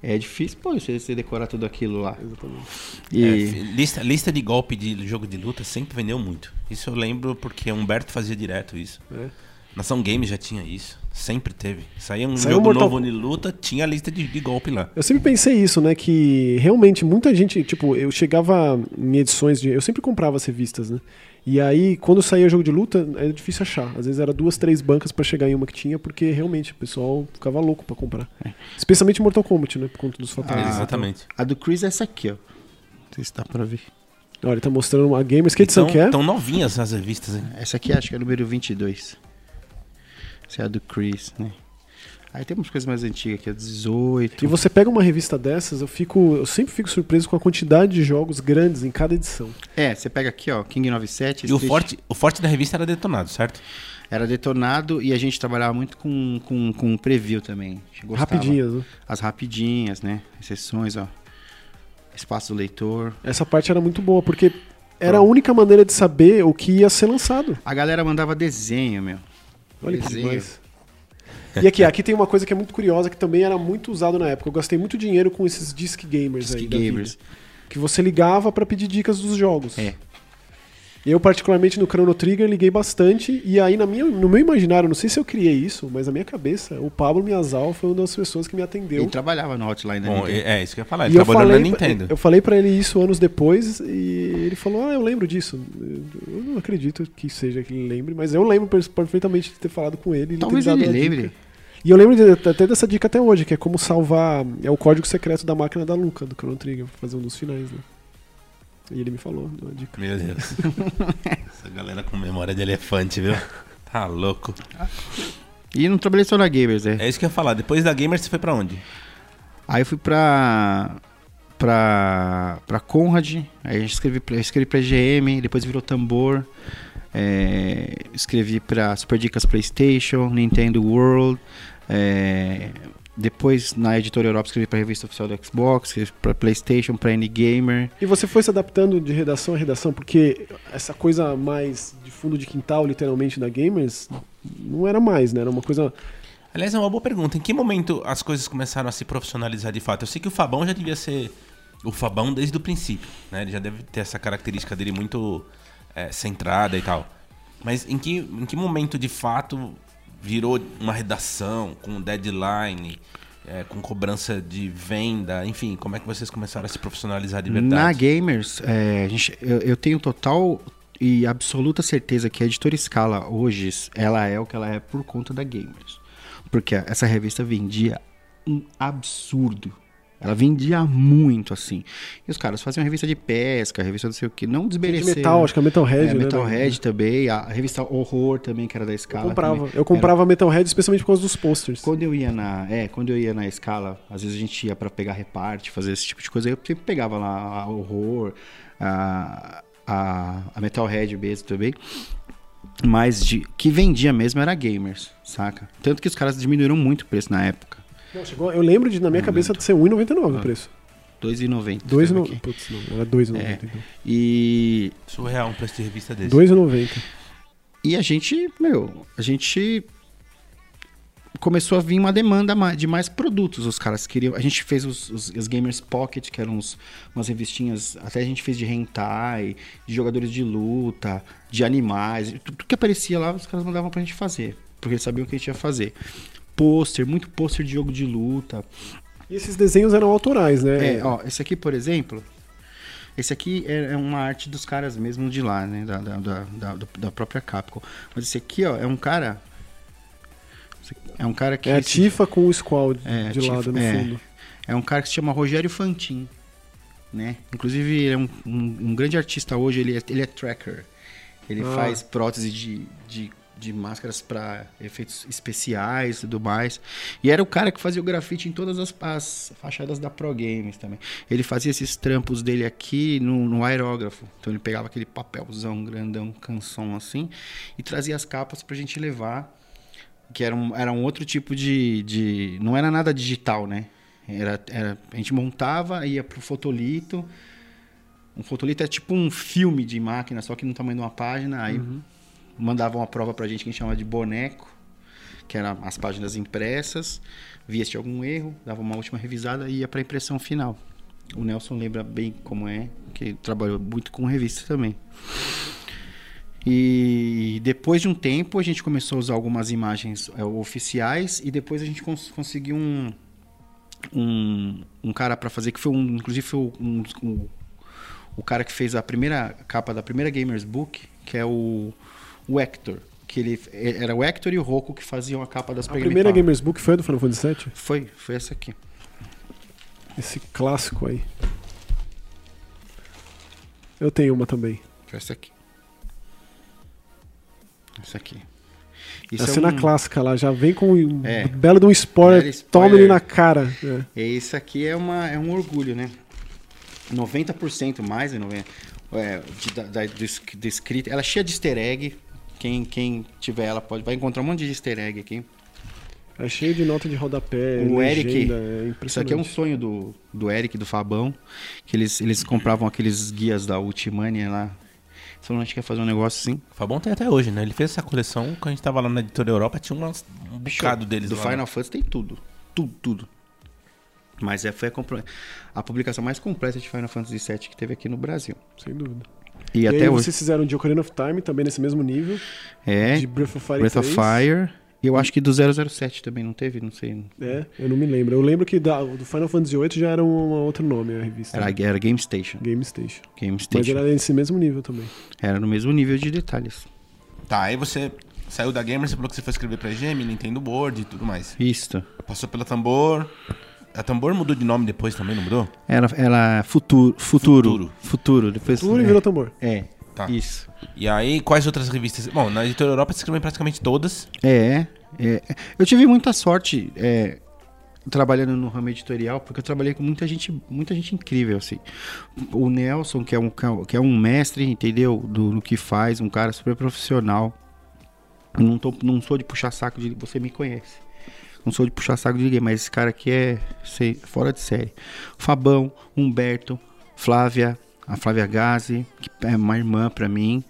[SPEAKER 3] É difícil, pô, você, você decorar tudo aquilo lá.
[SPEAKER 2] Exatamente.
[SPEAKER 3] E
[SPEAKER 1] É, lista, lista de golpe de jogo de luta sempre vendeu muito. Isso eu lembro porque Humberto fazia direto isso.
[SPEAKER 2] né?
[SPEAKER 1] Nação Games já tinha isso. Sempre teve. Saía um
[SPEAKER 2] Saiu
[SPEAKER 1] jogo
[SPEAKER 2] Mortal-
[SPEAKER 1] novo de luta, tinha a lista de, de golpe lá.
[SPEAKER 2] Eu sempre pensei isso, né? Que realmente muita gente, tipo, eu chegava em edições de. Eu sempre comprava as revistas, né? E aí, quando saía jogo de luta, era difícil achar. Às vezes era duas, três bancas pra chegar em uma que tinha, porque realmente o pessoal ficava louco pra comprar. Especialmente Mortal Kombat, né? Por conta dos fatores.
[SPEAKER 3] Ah,
[SPEAKER 1] Exatamente.
[SPEAKER 3] a do Chris é essa aqui, ó. Não sei se dá pra ver.
[SPEAKER 2] Olha, ele tá mostrando uma Gamers. Que edição
[SPEAKER 1] Então,
[SPEAKER 2] que é?
[SPEAKER 1] Tão novinhas as revistas, hein?
[SPEAKER 3] Essa aqui acho que é a número 22. Essa é a do Chris, né? Aí tem umas coisas mais antigas aqui, a 18.
[SPEAKER 2] E você pega uma revista dessas, eu fico. Eu sempre fico surpreso com a quantidade de jogos grandes em cada edição.
[SPEAKER 3] É, você pega aqui, ó, King 97.
[SPEAKER 1] E o forte, o forte da revista era detonado, certo?
[SPEAKER 3] Era detonado e a gente trabalhava muito com, com, com preview também. A gente gostava.
[SPEAKER 2] Rapidinhas, né?
[SPEAKER 3] As rapidinhas, né? Exceções, ó. Espaço do leitor.
[SPEAKER 2] Essa parte era muito boa, porque era a única maneira de saber o que ia ser lançado.
[SPEAKER 3] A galera mandava desenho, meu.
[SPEAKER 2] Olha que demais. E aqui, aqui tem uma coisa que é muito curiosa, que também era muito usado na época. Eu gastei muito dinheiro com esses disc gamers aí.
[SPEAKER 3] Disc
[SPEAKER 2] da vida.
[SPEAKER 3] gamers.
[SPEAKER 2] que você ligava pra pedir dicas dos jogos.
[SPEAKER 3] É.
[SPEAKER 2] Eu, particularmente no Chrono Trigger, liguei bastante. E aí, na minha, no meu imaginário, não sei se eu criei isso, mas na minha cabeça, o Pablo Miazal foi uma das pessoas que me atendeu.
[SPEAKER 3] Ele trabalhava no hotline da
[SPEAKER 1] Bom,
[SPEAKER 3] Nintendo.
[SPEAKER 1] é, é isso que eu ia falar.
[SPEAKER 2] E
[SPEAKER 1] Ele
[SPEAKER 2] eu
[SPEAKER 1] trabalhou
[SPEAKER 2] falei,
[SPEAKER 1] na Nintendo.
[SPEAKER 2] eu falei pra ele isso anos depois e ele falou: Ah, eu lembro disso. Eu não acredito que seja que ele lembre, mas eu lembro per- perfeitamente de ter falado com ele. e ter
[SPEAKER 3] Talvez
[SPEAKER 2] dado
[SPEAKER 3] ele
[SPEAKER 2] dica.
[SPEAKER 3] lembre.
[SPEAKER 2] E eu lembro de- até dessa dica até hoje, que é como salvar. É o código secreto da máquina da Luca, do Chrono Trigger, pra fazer um dos finais, né? E ele me falou, deu a dica.
[SPEAKER 1] Meu Deus. Essa galera com memória de elefante, viu? Tá louco.
[SPEAKER 3] E não trabalhei só na Gamers, é.
[SPEAKER 1] É isso que eu ia falar. Depois da Gamer, você foi pra onde?
[SPEAKER 3] Aí eu fui pra. pra. pra Conrad, aí eu escrevi, pra- eu escrevi pra GM, depois virou tambor. é, escrevi pra Super Dicas PlayStation, Nintendo World. é, depois na editora Europa escrevi pra revista oficial do Xbox, pra PlayStation, pra N-Gamer.
[SPEAKER 2] E você foi se adaptando de redação a redação, porque essa coisa mais de fundo de quintal, literalmente, da Gamers, não era mais, né? Era uma coisa.
[SPEAKER 1] Aliás, é uma boa pergunta. Em que momento as coisas começaram a se profissionalizar de fato? Eu sei que o Fabão já devia ser o Fabão desde o princípio, né? Ele já deve ter essa característica dele muito é, centrada e tal. Mas em que, em que momento de fato virou uma redação com deadline, é, com cobrança de venda, enfim, como é que vocês começaram a se profissionalizar de
[SPEAKER 3] Na
[SPEAKER 1] verdade?
[SPEAKER 3] Gamers, é, gente- eu, eu tenho total e absoluta certeza que a editora Scala hoje, ela é o que ela é por conta da Gamers. Porque essa revista vendia um absurdo. Ela vendia muito, assim. E os caras faziam revista de pesca, revista não sei o que, não
[SPEAKER 2] De
[SPEAKER 3] desmerecer.
[SPEAKER 2] metal, acho que é Metalhead,
[SPEAKER 3] é,
[SPEAKER 2] né?
[SPEAKER 3] Metalhead também, a revista Horror também, que era da
[SPEAKER 2] Eu
[SPEAKER 3] Scala.
[SPEAKER 2] comprava.
[SPEAKER 3] também.
[SPEAKER 2] Eu comprava Metalhead especialmente por causa dos posters.
[SPEAKER 3] Quando eu ia na, é, quando eu ia na escala, às vezes a gente ia pra pegar reparte, fazer esse tipo de coisa, eu sempre pegava lá a horror, a, a, a Metalhead mesmo também. Mas de, que vendia mesmo era gamers, saca? Tanto que os caras diminuíram muito o preço na época.
[SPEAKER 2] Não, chegou- eu lembro de, na minha cabeça, de ser R$1,99 o preço.
[SPEAKER 3] 2,90.
[SPEAKER 2] 2,90.
[SPEAKER 3] aqui.
[SPEAKER 2] Putz, não, era 2,90.
[SPEAKER 3] É.
[SPEAKER 2] então.
[SPEAKER 3] E,
[SPEAKER 1] Surreal um preço de revista desse.
[SPEAKER 2] 2,90.
[SPEAKER 3] e a gente, meu, a gente começou a vir uma demanda ma- de mais produtos. Os caras queriam. A gente fez os, os, os Gamers Pocket, que eram uns, umas revistinhas. Até a gente fez de hentai, de jogadores de luta, de animais. Tudo que aparecia lá, os caras mandavam pra gente fazer. Porque eles sabiam o que a gente ia fazer. Pôster, muito pôster de jogo de luta.
[SPEAKER 2] E esses desenhos eram autorais, né?
[SPEAKER 3] É, ó, esse aqui, por exemplo. Esse aqui é é uma arte dos caras mesmo de lá, né? Da, da, da, da, da própria Capcom. Mas esse aqui, ó, é um cara. É um cara que.
[SPEAKER 2] É a
[SPEAKER 3] se-
[SPEAKER 2] Tifa com o Squall de,
[SPEAKER 3] É,
[SPEAKER 2] de
[SPEAKER 3] Tifa,
[SPEAKER 2] lado no
[SPEAKER 3] é.
[SPEAKER 2] fundo.
[SPEAKER 3] É um cara que se chama Rogério Fantin, né? Inclusive, ele é um, um- um grande artista hoje, ele é, ele é tracker. Ele
[SPEAKER 2] Ah.
[SPEAKER 3] faz prótese de, de, de máscaras para efeitos especiais e tudo mais. E era o cara que fazia o grafite em todas as, as fachadas da Pro Games também. Ele fazia esses trampos dele aqui no, no aerógrafo. Então ele pegava aquele papelzão grandão, canção assim, e trazia as capas pra gente levar. Que era um, era um outro tipo de, de. Não era nada digital, né? Era, era, a gente montava, ia pro fotolito. Um fotolito é tipo um filme de máquina, só que no tamanho de uma página. Aí mandavam uma prova pra gente que a gente chama de boneco, que eram as páginas impressas. Via se algum erro, dava uma última revisada e ia pra impressão final. O Nelson lembra bem como é, que trabalhou muito com revista também. E depois de um tempo a gente começou a usar algumas imagens é, oficiais e depois a gente cons conseguiu um, um, um cara para fazer que foi um, inclusive foi um, um, o cara que fez a primeira capa da primeira Gamers Book, que é o, o Hector. Que ele, era o Hector e o Rocco que faziam a capa das
[SPEAKER 2] A primeira Gamers Book foi a do Final Fantasy VII?
[SPEAKER 3] Foi, foi essa aqui.
[SPEAKER 2] Esse clássico aí. Eu tenho uma também.
[SPEAKER 3] Essa aqui. Essa aqui.
[SPEAKER 2] a
[SPEAKER 3] Isso é
[SPEAKER 2] cena
[SPEAKER 3] um-
[SPEAKER 2] chala lá já vem com um
[SPEAKER 3] É.
[SPEAKER 2] belo de um spoiler,
[SPEAKER 3] spoiler.
[SPEAKER 2] toma ele na cara. É.
[SPEAKER 3] Esse aqui é, uma, é um orgulho, né? 90% mais de 90%, é, de, da, da, do, es- do escrito. Ela é cheia de easter egg. Quem, quem tiver ela pode vai encontrar um monte de easter egg aqui.
[SPEAKER 2] É cheio de nota de rodapé,
[SPEAKER 3] O Eric,
[SPEAKER 2] legenda, é
[SPEAKER 3] Isso aqui é um sonho do, do Eric, do Fabão. Que eles, eles compravam aqueles guias da Ultimania lá. Falando, a gente quer fazer um negócio assim.
[SPEAKER 1] O Fabão tem até hoje, né? Ele fez essa coleção, quando a gente tava lá na editora Europa, tinha umas, um bocado deles
[SPEAKER 3] Do
[SPEAKER 1] lá.
[SPEAKER 3] Final Fantasy tem tudo. Tudo, tudo. Mas é, foi a, a publicação mais completa de Final Fantasy VII que teve aqui no Brasil.
[SPEAKER 2] Sem dúvida.
[SPEAKER 3] E,
[SPEAKER 2] E,
[SPEAKER 3] até
[SPEAKER 2] aí
[SPEAKER 3] hoje.
[SPEAKER 2] vocês fizeram de Ocarina of Time, também nesse mesmo nível,
[SPEAKER 3] É,
[SPEAKER 2] de Breath of Fire
[SPEAKER 3] Breath of
[SPEAKER 2] 3.
[SPEAKER 3] Fire. E eu acho que do 007 também não teve, não sei.
[SPEAKER 2] É, eu não me lembro. Eu lembro que da, do Final Fantasy VIII já era um outro nome a revista.
[SPEAKER 3] Era, era Game Station.
[SPEAKER 2] Game Station.
[SPEAKER 3] Game
[SPEAKER 2] Mas
[SPEAKER 3] Station.
[SPEAKER 2] era nesse mesmo nível também.
[SPEAKER 3] Era no mesmo nível de detalhes.
[SPEAKER 1] Tá, aí você saiu da Gamer, você falou que você foi escrever pra EGM, Nintendo Board e tudo mais.
[SPEAKER 3] Isso.
[SPEAKER 1] Passou pela Tambor. A Tambor mudou de nome depois também, não mudou?
[SPEAKER 3] Era, era futuro. Futuro.
[SPEAKER 1] Futuro.
[SPEAKER 3] Futuro. Depois,
[SPEAKER 2] Tudo e
[SPEAKER 3] é,
[SPEAKER 2] virou tambor.
[SPEAKER 3] É.
[SPEAKER 1] Tá.
[SPEAKER 3] Isso.
[SPEAKER 1] E aí, quais outras revistas? Bom, na editora Europa você escreveu praticamente todas.
[SPEAKER 3] É, é. Eu tive muita sorte é, trabalhando no ramo editorial, porque eu trabalhei com muita gente, muita gente incrível, assim. O Nelson, que é um, que é um mestre, entendeu? Do, no que faz, um cara super profissional. Eu Não, tô, não sou de puxar saco de. Você me conhece. Não sou de puxar saco de ninguém, mas esse cara aqui é sei, fora de série. Fabão, Humberto, Flávia, a Flávia Gazi, que é uma irmã pra mim.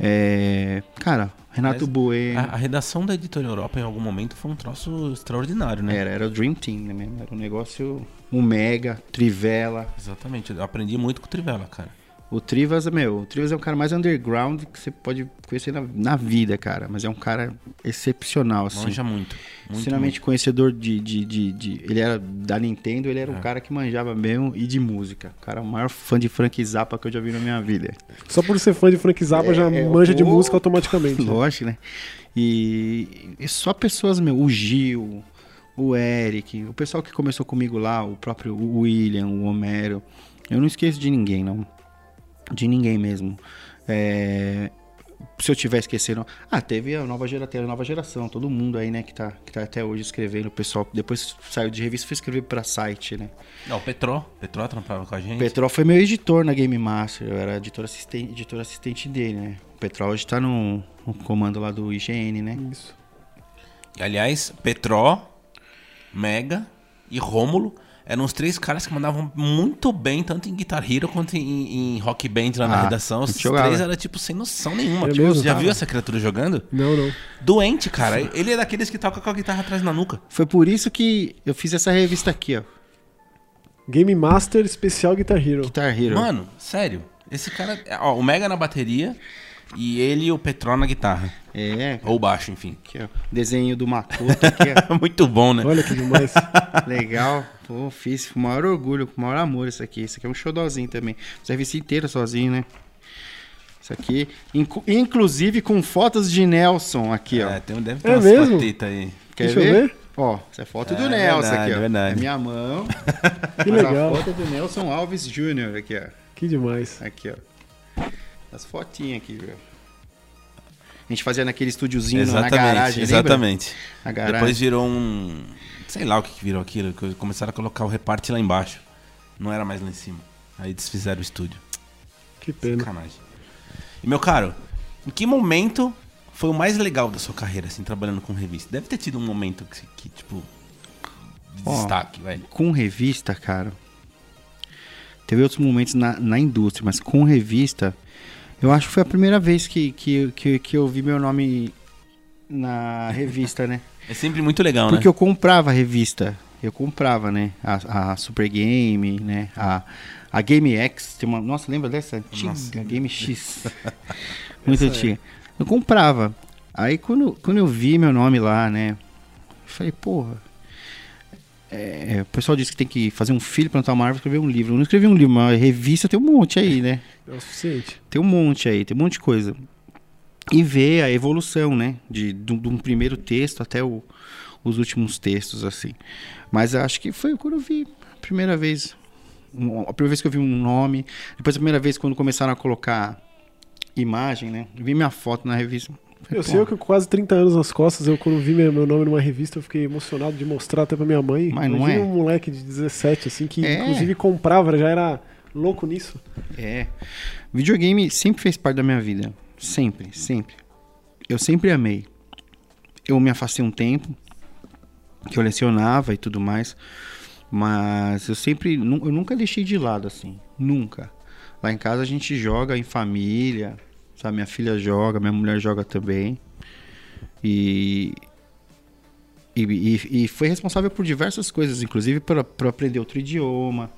[SPEAKER 3] É, cara, Renato
[SPEAKER 1] Mas
[SPEAKER 3] Bueno.
[SPEAKER 1] A, a redação da editora Europa em algum momento foi um troço extraordinário, né?
[SPEAKER 3] Era, era o Dream Team, né mesmo? Era um negócio. Um Mega, Trivela.
[SPEAKER 1] Exatamente. Eu aprendi muito com o Trivela, cara.
[SPEAKER 3] O Trivas, meu, o Trivas é o cara mais underground que você pode conhecer na, na vida, cara. Mas é um cara excepcional, assim.
[SPEAKER 1] Manja muito. muito
[SPEAKER 3] Extremamente conhecedor de, de, de, de- Ele era da Nintendo, ele era um
[SPEAKER 1] É.
[SPEAKER 3] cara que manjava mesmo e de música. O cara, o maior fã de Frank Zappa que eu já vi na minha vida.
[SPEAKER 2] Só por ser fã de Frank Zappa já
[SPEAKER 3] É,
[SPEAKER 2] manja de música automaticamente. né?
[SPEAKER 3] Lógico, né? E, e só pessoas, meu, o Gil, o Eric, o pessoal que começou comigo lá, o próprio William, o Homero. Eu não esqueço de ninguém, não. De ninguém mesmo. É, se eu tiver esquecendo. Ah, teve a nova geração, a nova geração, todo mundo aí, né, que tá, que tá até hoje escrevendo. O pessoal depois saiu de revista e foi escrever pra site, né?
[SPEAKER 1] Não, o Petró. Petró trampava com a gente.
[SPEAKER 3] O Petrol foi meu editor na Game Master, eu era editor assistente, editor assistente dele, né? O Petrol hoje tá no, no comando lá do IGN, né?
[SPEAKER 2] Isso.
[SPEAKER 1] Aliás, Petró, Mega e Rômulo eram os três caras que mandavam muito bem, tanto em Guitar Hero quanto em, em Rock Band lá na
[SPEAKER 3] Ah,
[SPEAKER 1] redação. Os três eram, tipo, sem noção nenhuma.
[SPEAKER 2] É
[SPEAKER 1] Tipo,
[SPEAKER 2] mesmo?
[SPEAKER 1] já
[SPEAKER 2] Tava.
[SPEAKER 1] viu essa criatura jogando?
[SPEAKER 2] Não, não.
[SPEAKER 1] Doente, cara. Ele é daqueles que toca com a guitarra atrás na nuca.
[SPEAKER 3] Foi por isso que eu fiz essa revista aqui, ó.
[SPEAKER 2] Game Master Especial Guitar Hero.
[SPEAKER 3] Guitar Hero.
[SPEAKER 1] Mano, sério. Esse cara... Ó, o Mega na bateria e ele e o Petró na guitarra.
[SPEAKER 3] É,
[SPEAKER 1] Ou baixo, enfim.
[SPEAKER 3] aqui, ó. Desenho do Makoto aqui,
[SPEAKER 1] muito bom, né?
[SPEAKER 2] Olha que demais.
[SPEAKER 3] ó. Legal. Pô, fiz com o maior orgulho, com o maior amor isso aqui. Isso aqui é um xodózinho também. Fiz a revista inteira sozinho, né? Isso aqui. Incu- inclusive com fotos de Nelson aqui, ó.
[SPEAKER 1] É, tem, deve ter
[SPEAKER 2] É
[SPEAKER 1] umas
[SPEAKER 2] mesmo?
[SPEAKER 1] fotitas aí.
[SPEAKER 3] Quer
[SPEAKER 2] Deixa eu
[SPEAKER 3] ver?
[SPEAKER 2] ver.
[SPEAKER 3] Ó, essa é foto
[SPEAKER 1] É,
[SPEAKER 3] do Nelson
[SPEAKER 1] verdade,
[SPEAKER 3] aqui, ó.
[SPEAKER 1] verdade.
[SPEAKER 3] É minha mão.
[SPEAKER 2] Que legal.
[SPEAKER 3] A foto do Nelson Alves Jr. aqui, ó.
[SPEAKER 2] Que demais.
[SPEAKER 3] Aqui, ó. As fotinhas aqui, viu? A gente fazia naquele estúdiozinho na garagem, lembra?
[SPEAKER 1] exatamente.
[SPEAKER 3] Na garagem.
[SPEAKER 1] Depois virou um. Sei lá o que que virou aquilo. que Começaram a colocar o reparte lá embaixo. Não era mais lá em cima. Aí desfizeram o estúdio.
[SPEAKER 2] Que pena.
[SPEAKER 1] Sacanagem. E meu caro, em que momento foi o mais legal da sua carreira, assim, trabalhando com revista? Deve ter tido um momento que, que, tipo. De
[SPEAKER 3] Ó.
[SPEAKER 1] destaque, velho.
[SPEAKER 3] Com revista, cara. Teve outros momentos na, na indústria, mas com revista, eu acho que foi a primeira vez que, que, que, que eu vi meu nome na revista, né?
[SPEAKER 1] É sempre muito legal,
[SPEAKER 3] Porque
[SPEAKER 1] né?
[SPEAKER 3] eu comprava a revista. Eu comprava, né? A, a Super Game, né? A, a Game X. Tem uma, nossa, lembra dessa? Antiga
[SPEAKER 1] Nossa.
[SPEAKER 3] Game X. Muito
[SPEAKER 2] Essa é.
[SPEAKER 3] antiga. Eu comprava. Aí quando, quando eu vi meu nome lá, né? Eu falei, porra. é, o pessoal disse que tem que fazer um filho, plantar uma árvore, escrever um livro. Eu não escrevi um livro, mas revista tem um monte aí, né?
[SPEAKER 2] É o suficiente.
[SPEAKER 3] Tem um monte aí, tem um monte de coisa. E ver a evolução, né? De, de, um- de um primeiro texto até o- os últimos textos, assim. Mas eu acho que foi quando eu vi a primeira vez. A primeira vez que eu vi um nome. Depois a primeira vez quando começaram a colocar imagem, né? Eu vi minha foto na revista. Falei,
[SPEAKER 2] Eu sei eu que com quase 30 anos nas costas, eu quando vi meu nome numa revista, eu fiquei emocionado de mostrar até pra minha mãe.
[SPEAKER 3] Mas não é?
[SPEAKER 2] um moleque de 17, assim, que
[SPEAKER 3] É.
[SPEAKER 2] inclusive comprava, já era louco nisso.
[SPEAKER 3] É. Videogame sempre fez parte da minha vida. Sempre, sempre. Eu sempre amei. Eu me afastei um tempo, que eu lecionava e tudo mais. Mas eu sempre. Eu nunca deixei de lado, assim. Nunca. Lá em casa a gente joga em família. Sabe? Minha filha joga, minha mulher joga também. E. E, e- e foi responsável por diversas coisas, inclusive para aprender outro idioma,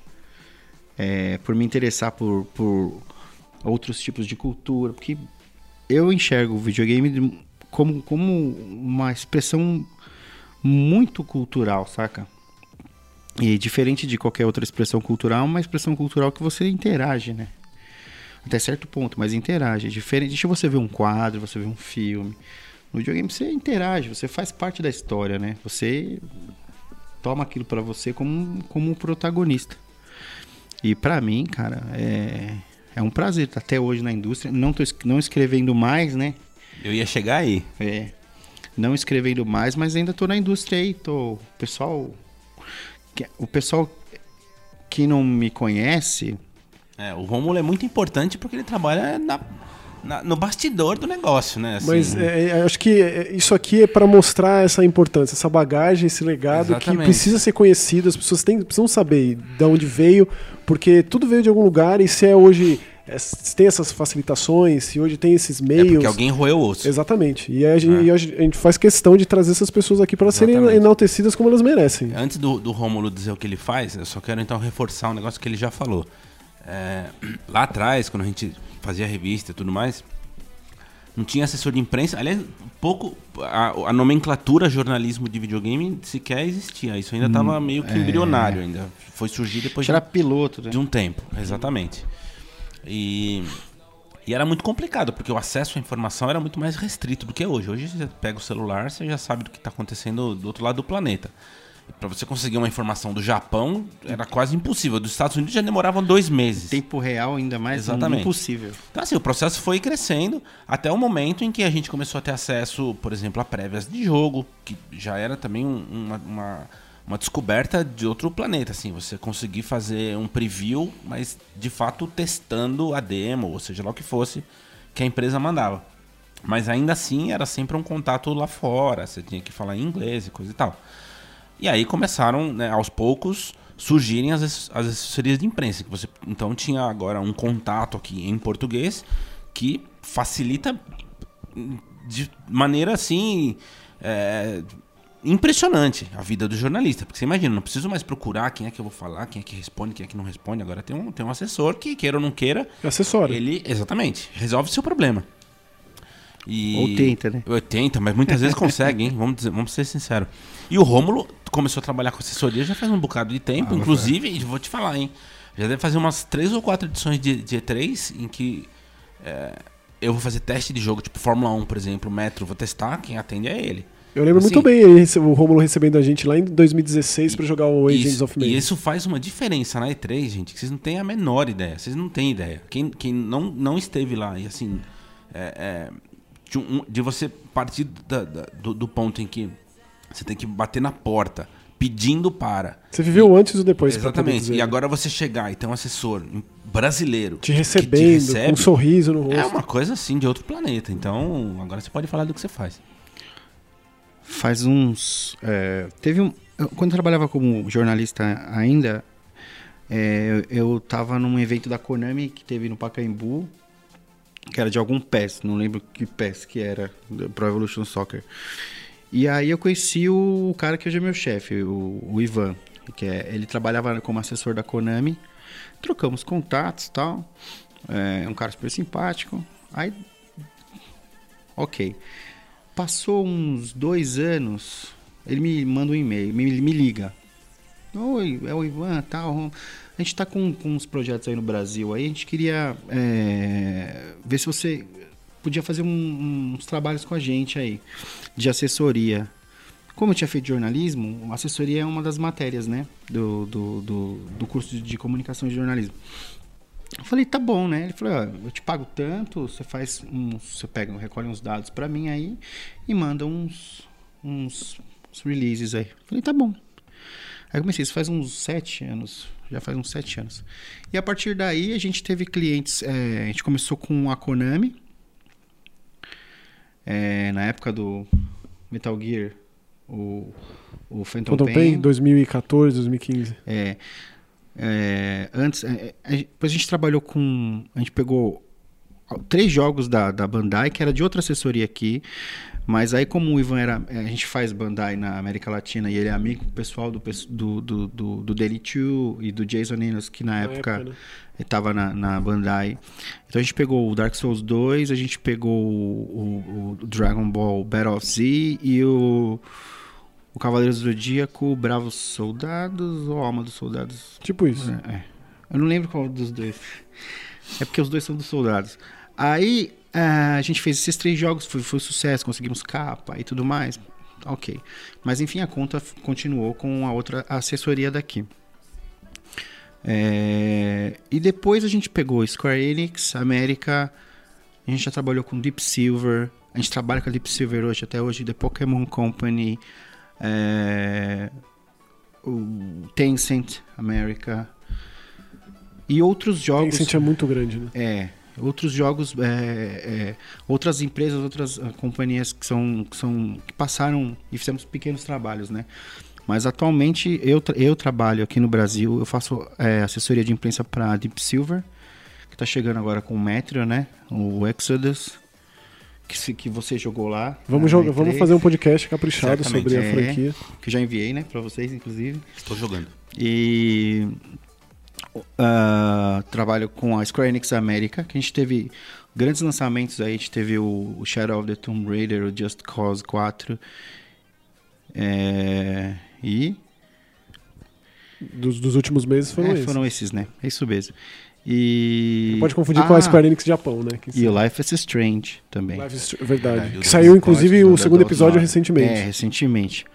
[SPEAKER 3] é, por me interessar por, por outros tipos de cultura, porque eu enxergo o videogame de- como, como uma expressão muito cultural, saca? E diferente de qualquer outra expressão cultural, uma expressão cultural que você interage, né? Até certo ponto, mas interage. É diferente de você ver um quadro, você ver um filme. No videogame você interage, você faz parte da história, né? Você toma aquilo pra você como, como um protagonista. E pra mim, cara, é, é um prazer estar até hoje na indústria. Não tô não escrevendo mais, né?
[SPEAKER 1] Eu ia chegar aí.
[SPEAKER 3] É, não escrevendo mais, mas ainda tô na indústria aí. Tô, o pessoal, o pessoal que não me conhece,
[SPEAKER 1] É, o Rômulo é muito importante porque ele trabalha na- na- no bastidor do negócio, né? Assim,
[SPEAKER 2] Mas é, é, acho que é, isso aqui é para mostrar essa importância, essa bagagem, esse legado que
[SPEAKER 1] Exatamente.
[SPEAKER 2] precisa ser conhecido. As pessoas têm, precisam saber de onde veio, porque tudo veio de algum lugar e se é hoje é, se tem essas facilitações, se hoje tem esses
[SPEAKER 1] é
[SPEAKER 2] meios.
[SPEAKER 1] porque alguém roeu o osso.
[SPEAKER 2] Exatamente. E a gente,
[SPEAKER 1] É.
[SPEAKER 2] e a gente faz questão de trazer essas pessoas aqui para serem enaltecidas como elas merecem.
[SPEAKER 1] Antes do, do Rômulo dizer o que ele faz, eu só quero então reforçar um negócio que ele já falou. É, lá atrás, quando a gente fazia revista e tudo mais, não tinha assessor de imprensa. Aliás, pouco. A, a nomenclatura jornalismo de videogame sequer existia. Isso ainda estava meio que embrionário ainda. Foi surgir depois de
[SPEAKER 3] era piloto, né?
[SPEAKER 1] de um tempo, exatamente. E, e era muito complicado, porque o acesso à informação era muito mais restrito do que hoje. Hoje você pega o celular, você já sabe do que está acontecendo do outro lado do planeta. Para você conseguir uma informação do Japão, era quase impossível. Dos Estados Unidos já demoravam dois meses.
[SPEAKER 3] Tempo real ainda mais
[SPEAKER 1] Exatamente.
[SPEAKER 3] impossível.
[SPEAKER 1] Então, assim, o processo foi crescendo até o momento em que a gente começou a ter acesso, por exemplo, a prévias de jogo, que já era também um- uma, uma, uma descoberta de outro planeta, assim, você conseguir fazer um preview, mas de fato testando a demo, ou seja lá o que fosse que a empresa mandava. Mas ainda assim era sempre um contato lá fora, você tinha que falar em inglês e coisa e tal. E aí começaram, né, aos poucos, surgirem as, as assessorias de imprensa. Que você, então tinha agora um contato aqui em português que facilita de maneira assim é, impressionante a vida do jornalista. Porque você imagina, não preciso mais procurar quem é que eu vou falar, quem é que responde, quem é que não responde. Agora tem um, tem um assessor que, queira ou não queira,
[SPEAKER 2] Acessório.
[SPEAKER 1] ele, exatamente, resolve seu problema. E...
[SPEAKER 3] Ou tenta, né?
[SPEAKER 1] Ou tenta, mas muitas vezes consegue, hein? Vamos, dizer- vamos ser sinceros. E o Rômulo começou a trabalhar com assessoria já faz um bocado de tempo. inclusive, e vou te falar, hein? Já deve fazer umas três ou quatro edições de, de E3 em que é, eu vou fazer teste de jogo, tipo Fórmula 1, por exemplo, Metro, vou testar, quem atende é ele.
[SPEAKER 2] Eu lembro
[SPEAKER 1] Assim,
[SPEAKER 2] muito bem o Romulo recebendo a gente lá em 2016 para jogar o Agents
[SPEAKER 1] Isso,
[SPEAKER 2] of
[SPEAKER 1] e
[SPEAKER 2] May.
[SPEAKER 1] isso faz uma diferença na E3, gente, que vocês não têm a menor ideia. Vocês não têm ideia. Quem, quem não, não esteve lá e assim. é, é, de, um- de você partir da- da- do, do ponto em que você tem que bater na porta pedindo para.
[SPEAKER 2] Você viveu antes ou depois
[SPEAKER 1] Exatamente.
[SPEAKER 2] dizer,
[SPEAKER 1] E
[SPEAKER 2] né?
[SPEAKER 1] agora você chegar e ter um assessor brasileiro
[SPEAKER 2] te
[SPEAKER 1] que
[SPEAKER 2] recebendo,
[SPEAKER 1] recebe,
[SPEAKER 2] com um sorriso no rosto.
[SPEAKER 1] é uma coisa assim de outro planeta. Então, agora você pode falar do que você faz.
[SPEAKER 3] Faz uns. é, teve um. Quando eu trabalhava como jornalista ainda, é, eu eu tava num evento da Konami que teve no Pacaembu, que era de algum PES, não lembro que PES que era, Pro Evolution Soccer. E aí eu conheci o cara que hoje é meu chefe, o, o Ivan, que é, ele trabalhava como assessor da Konami. Trocamos contatos e tal. É um cara super simpático. Aí, ok. Passou uns dois anos, ele me manda um e-mail, me, me liga. Oi, é o Ivan, tal. A gente tá com, com uns projetos aí no Brasil. Aí a gente queria é, ver se você podia fazer um- uns trabalhos com a gente aí, de assessoria. Como eu tinha feito jornalismo, assessoria é uma das matérias, né? Do, do, do, do curso de comunicação e jornalismo. Eu falei, tá bom, né? Ele falou, eu te pago tanto, você faz uns, você pega, recolhe uns dados pra mim aí e manda uns, uns, uns releases aí. Eu falei, tá bom. Aí comecei, isso faz uns sete anos, já faz uns sete anos. E a partir daí a gente teve clientes, é, a gente começou com a Konami, é, na época do Metal Gear, o, o Phantom,
[SPEAKER 2] Phantom
[SPEAKER 3] Pain,
[SPEAKER 2] Pain, 2014, 2015.
[SPEAKER 3] é, é, antes, é, é, depois a gente trabalhou com. A gente pegou três jogos da, da Bandai, que era de outra assessoria aqui. Mas aí, como o Ivan era. A gente faz Bandai na América Latina e ele é amigo pessoal do, do, do, do, do Daily 2 e do Jason Enos, que na,
[SPEAKER 2] Na
[SPEAKER 3] época,
[SPEAKER 2] época, né?
[SPEAKER 3] ele tava na, na Bandai. Então a gente pegou o Dark Souls 2, a gente pegou o, o- o Dragon Ball Battle of Z e o. O Cavaleiros do Zodíaco, Bravos Soldados ou Alma dos Soldados?
[SPEAKER 2] Tipo isso.
[SPEAKER 3] É, é. Eu não lembro qual dos dois. É porque os dois são dos soldados. Aí ah, a gente fez esses três jogos, foi, foi sucesso, conseguimos capa e tudo mais. Ok. Mas enfim, a conta continuou com a outra assessoria daqui. É, e depois a gente pegou Square Enix, América. A gente já trabalhou com Deep Silver. A gente trabalha com a Deep Silver hoje, até hoje, The Pokémon Company. é, o Tencent América. E outros jogos.
[SPEAKER 2] Tencent é muito grande, né?
[SPEAKER 3] É, outros jogos, é, é, outras empresas, outras ah, companhias que são, que são que passaram e fizemos pequenos trabalhos, né? Mas atualmente eu, eu trabalho aqui no Brasil, eu faço é, assessoria de imprensa para Deep Silver, que está chegando agora com o Metro, né? O Exodus, que, se- que você jogou lá.
[SPEAKER 2] Vamos,
[SPEAKER 3] na
[SPEAKER 2] jogar,
[SPEAKER 3] E3,
[SPEAKER 2] vamos fazer um podcast caprichado
[SPEAKER 1] Certamente.
[SPEAKER 2] sobre a
[SPEAKER 3] É.
[SPEAKER 2] franquia.
[SPEAKER 3] Que já enviei, né, para vocês, inclusive.
[SPEAKER 1] Estou jogando.
[SPEAKER 3] E ah, trabalho com a Square Enix América, que a gente teve grandes lançamentos aí. A gente teve o, o Shadow of the Tomb Raider, o Just Cause 4. É, e
[SPEAKER 2] Dos, dos últimos meses foram
[SPEAKER 3] é,
[SPEAKER 2] esses.
[SPEAKER 3] foram esses, né? É isso mesmo. E.
[SPEAKER 2] Pode confundir com a
[SPEAKER 3] Ah,
[SPEAKER 2] Square Enix Japão, né? Que
[SPEAKER 3] E o Life is Strange também.
[SPEAKER 2] Life is- Verdade.
[SPEAKER 1] Verdade, o
[SPEAKER 2] que saiu, inclusive,
[SPEAKER 1] Código
[SPEAKER 2] o
[SPEAKER 1] do
[SPEAKER 2] segundo episódio recentemente.
[SPEAKER 3] É, recentemente.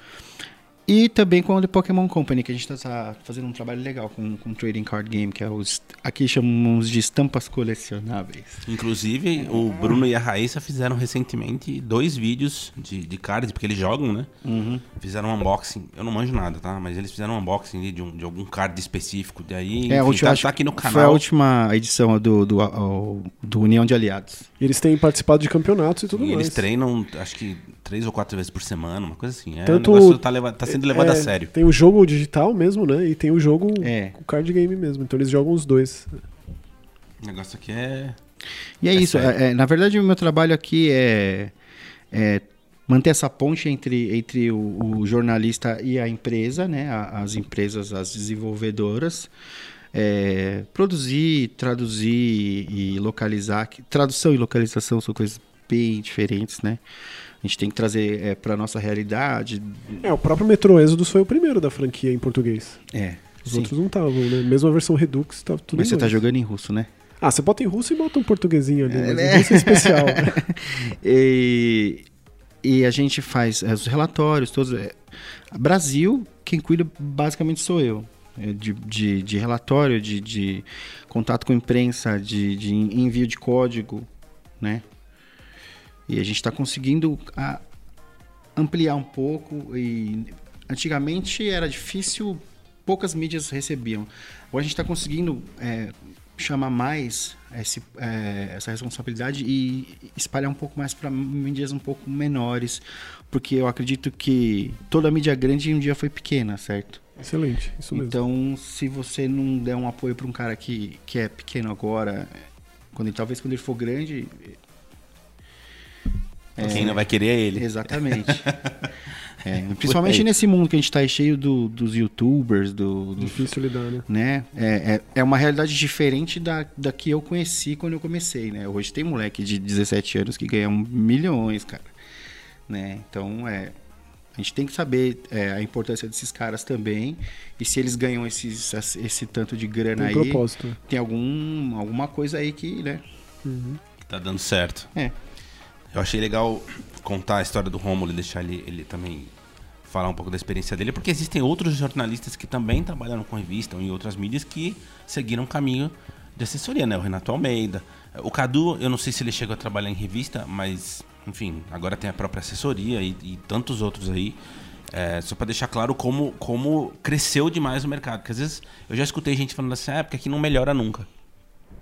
[SPEAKER 3] E também com o The Pokémon Company, que a gente está fazendo um trabalho legal com, com o Trading Card Game, que é os. Aqui chamamos de estampas colecionáveis.
[SPEAKER 1] Inclusive, o Bruno e a Raíssa fizeram recentemente dois vídeos de, de cards, porque eles jogam, né?
[SPEAKER 3] Uhum.
[SPEAKER 1] Fizeram um unboxing. Eu não manjo nada, tá? Mas eles fizeram um unboxing ali de, um, de algum card específico. Daí,
[SPEAKER 3] É, a
[SPEAKER 1] enfim,
[SPEAKER 3] última,
[SPEAKER 1] tá,
[SPEAKER 3] acho
[SPEAKER 1] tá aqui no
[SPEAKER 3] que Foi a
[SPEAKER 1] canal.
[SPEAKER 3] última edição do, do, ao- do União de Aliados.
[SPEAKER 2] E eles têm participado de campeonatos e tudo
[SPEAKER 1] E
[SPEAKER 2] mais.
[SPEAKER 1] eles treinam, acho que três ou quatro vezes por semana, uma coisa assim. É,
[SPEAKER 2] Tanto-
[SPEAKER 1] o negócio tá, leva- tá sendo levado
[SPEAKER 2] É,
[SPEAKER 1] a sério.
[SPEAKER 2] Tem o jogo digital mesmo, né? E tem o jogo,
[SPEAKER 3] É.
[SPEAKER 2] o card game mesmo. Então eles jogam os dois.
[SPEAKER 1] O negócio aqui é.
[SPEAKER 3] E é,
[SPEAKER 1] É
[SPEAKER 3] isso. é- é, na verdade, o meu trabalho aqui é, é manter essa ponte entre, entre o, o jornalista e a empresa, né? A- As empresas, as desenvolvedoras. É, produzir, traduzir e localizar. Tradução e localização são coisas bem diferentes, né? A gente tem que trazer para nossa realidade.
[SPEAKER 2] É, o próprio Metro Exodus foi o primeiro da franquia em português.
[SPEAKER 3] É.
[SPEAKER 2] Os
[SPEAKER 3] sim.
[SPEAKER 2] outros não estavam, né? Mesmo a versão Redux, tava tudo
[SPEAKER 3] Mas você tá
[SPEAKER 2] inglês.
[SPEAKER 3] jogando em russo, né?
[SPEAKER 2] Ah, você bota em russo e bota um portuguesinho ali, mas
[SPEAKER 3] É,
[SPEAKER 2] em russo é especial.
[SPEAKER 3] E, e a gente faz é, os relatórios todos. é, Brasil, quem cuida basicamente sou eu. É, De, de, de relatório, de, de contato com imprensa, de, de envio de código, né? E a gente está conseguindo a, ampliar um pouco. E antigamente era difícil, poucas mídias recebiam. Agora a gente está conseguindo é, chamar mais esse, é, essa responsabilidade e espalhar um pouco mais para mídias um pouco menores, porque eu acredito que toda mídia grande um dia foi pequena, certo?
[SPEAKER 2] Excelente, isso mesmo.
[SPEAKER 3] Então, se você não der um apoio para um cara que, que é pequeno agora, quando ele, talvez quando ele for grande.
[SPEAKER 1] É, Quem não vai querer é ele.
[SPEAKER 3] Exatamente. É, principalmente nesse mundo que a gente está cheio do, dos youtubers, do, do,
[SPEAKER 2] Difícil lidar, né?
[SPEAKER 3] né? É, é, é, uma realidade diferente da, da que eu conheci quando eu comecei, né? Hoje tem moleque de 17 anos que ganha milhões, cara. Né? Então, é, a gente tem que saber é, a importância desses caras também. E se eles ganham esses, esse tanto de grana
[SPEAKER 2] tem
[SPEAKER 3] aí,
[SPEAKER 2] propósito.
[SPEAKER 3] tem algum, alguma coisa aí que, né?
[SPEAKER 2] Uhum.
[SPEAKER 1] Que tá dando certo.
[SPEAKER 3] É.
[SPEAKER 1] Eu achei legal contar a história do Romulo e deixar ele, ele também falar um pouco da experiência dele, porque existem outros jornalistas que também trabalharam com revista ou em outras mídias que seguiram um caminho de assessoria, né? O Renato Almeida. O Cadu, eu não sei se ele chegou a trabalhar em revista, mas, enfim, agora tem a própria assessoria e, e tantos outros aí. É, só para deixar claro como, como cresceu demais o mercado. Porque às vezes eu já escutei gente falando assim, ah, porque aqui não melhora nunca.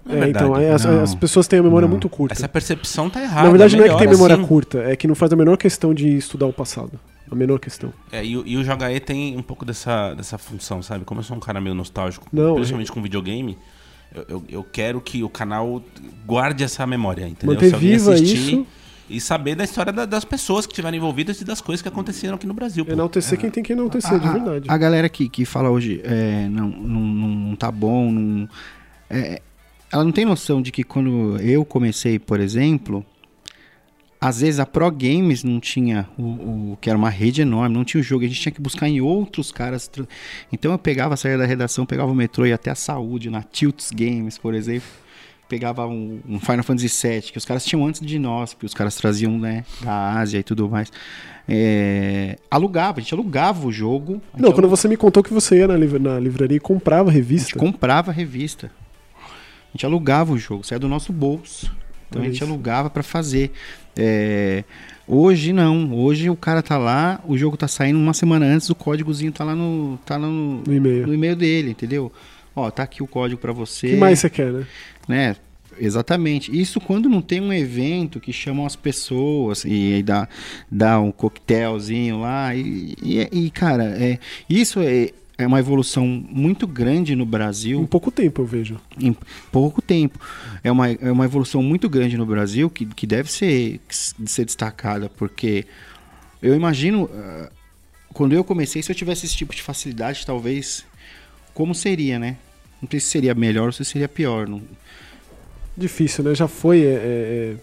[SPEAKER 2] É, é então, as, as, pessoas têm a memória não. muito curta.
[SPEAKER 1] Essa percepção tá errada.
[SPEAKER 2] Na verdade, não é que tem memória assim. curta, é que não faz a menor questão de estudar o passado. A menor questão.
[SPEAKER 1] É, e, e o JE tem um pouco dessa, dessa função, sabe? Como eu sou um cara meio nostálgico,
[SPEAKER 2] não,
[SPEAKER 1] principalmente
[SPEAKER 2] é...
[SPEAKER 1] com videogame, eu, eu, eu, quero que o canal guarde essa memória, entendeu?
[SPEAKER 2] Manter viva isso.
[SPEAKER 1] E saber da história da, das pessoas que estiveram envolvidas e das coisas que aconteceram aqui no Brasil.
[SPEAKER 2] Pô. Enaltecer é. quem tem que enaltecer,
[SPEAKER 3] a,
[SPEAKER 2] de verdade.
[SPEAKER 3] A, a galera que, que fala hoje, é, não, não, não tá bom, não, é, ela não tem noção de que quando eu comecei, por exemplo, às vezes a Pro Games não tinha o, o, que era uma rede enorme, não tinha o jogo, a gente tinha que buscar em outros caras. Então eu pegava, saía da redação, pegava o metrô e até a saúde, na Tilts Games, por exemplo. Pegava um, um, Final Fantasy VII, que os caras tinham antes de nós, que os caras traziam né, da Ásia e tudo mais. É, alugava, a gente alugava o jogo.
[SPEAKER 2] Não, quando alugava. você me contou que você ia na, na livraria e comprava revista. A
[SPEAKER 3] gente comprava revista. A gente alugava o jogo, saia do nosso bolso. Então é a gente alugava para fazer. É, hoje não, hoje o cara tá lá, o jogo tá saindo uma semana antes, o códigozinho tá lá no, tá lá no,
[SPEAKER 2] no e-mail.
[SPEAKER 3] no e-mail dele, entendeu? Ó, tá aqui o código para você. O
[SPEAKER 2] que mais você quer, né?
[SPEAKER 3] Né? Exatamente. Isso quando não tem um evento que chamam as pessoas e, e dá, dá um coquetelzinho lá. E, e, e cara, é, isso é, é uma evolução muito grande no Brasil.
[SPEAKER 2] Em pouco tempo, eu vejo.
[SPEAKER 3] Em pouco tempo. É uma, é uma evolução muito grande no Brasil que, que deve ser, ser destacada, porque eu imagino, uh, quando eu comecei, se eu tivesse esse tipo de facilidade, talvez, como seria, né? Não sei se seria melhor ou se seria pior. Não...
[SPEAKER 2] Difícil, né? Já foi. É,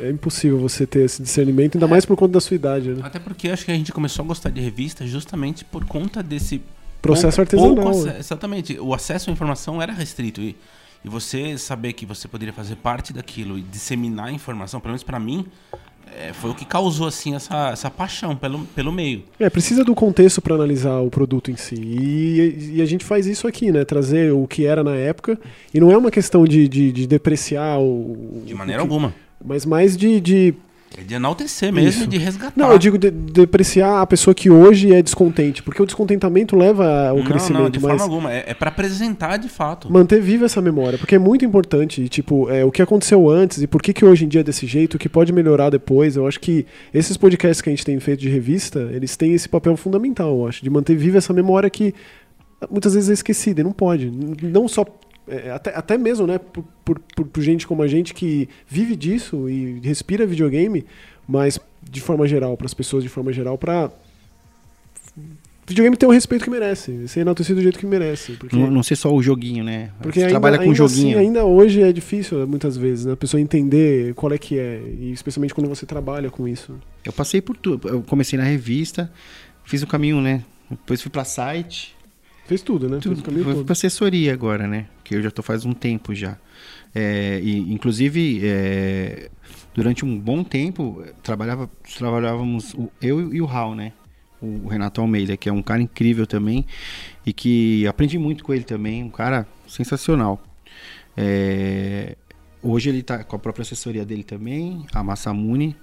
[SPEAKER 2] é, é, impossível você ter esse discernimento, ainda mais por conta da sua idade. Né?
[SPEAKER 1] Até porque acho que a gente começou a gostar de revista justamente por conta desse
[SPEAKER 2] Processo artesanal. Pouco,
[SPEAKER 1] exatamente. O acesso à informação era restrito. E, e você saber que você poderia fazer parte daquilo e disseminar a informação, pelo menos para mim, é, foi o que causou assim essa, essa paixão pelo, pelo meio.
[SPEAKER 2] É, precisa do contexto para analisar o produto em si. E, e, a gente faz isso aqui, né? Trazer o que era na época. E não é uma questão de, de, de depreciar o.
[SPEAKER 1] De maneira
[SPEAKER 2] o
[SPEAKER 1] que, alguma.
[SPEAKER 2] Mas mais de, de
[SPEAKER 1] é de enaltecer mesmo, Isso. de resgatar.
[SPEAKER 2] Não, eu digo de, de depreciar a pessoa que hoje é descontente, porque o descontentamento leva ao
[SPEAKER 1] não,
[SPEAKER 2] crescimento.
[SPEAKER 1] Não, de
[SPEAKER 2] mas
[SPEAKER 1] forma alguma. É, é para apresentar de fato.
[SPEAKER 2] Manter viva essa memória, porque é muito importante. E, tipo, é, o que aconteceu antes e por que, que hoje em dia é desse jeito, o que pode melhorar depois. Eu acho que esses podcasts que a gente tem feito de revista, eles têm esse papel fundamental, eu acho, de manter viva essa memória que muitas vezes é esquecida e não pode. Não só é, até, até mesmo, né, por, por, por, gente como a gente que vive disso e respira videogame, mas de forma geral, para as pessoas de forma geral, para videogame ter o respeito que merece, ser enaltecido do jeito que merece.
[SPEAKER 3] Porque... Não, não ser só o joguinho, né?
[SPEAKER 2] Porque ainda, trabalha com ainda joguinho. Assim, ainda hoje é difícil, muitas vezes, né? a pessoa entender qual é que é, e especialmente quando você trabalha com isso.
[SPEAKER 3] Eu passei por tudo. Eu comecei na revista, fiz o caminho, né? Depois fui para site.
[SPEAKER 2] Fez tudo, né?
[SPEAKER 3] Tudo. Fui para assessoria agora, né? Que eu já tô faz um tempo já. É, e, inclusive, é, durante um bom tempo, trabalhava, trabalhávamos eu e o Raul, né? O Renato Almeida, que é um cara incrível também e que aprendi muito com ele também, um cara sensacional. É, hoje ele está com a própria assessoria dele também, a Massamune,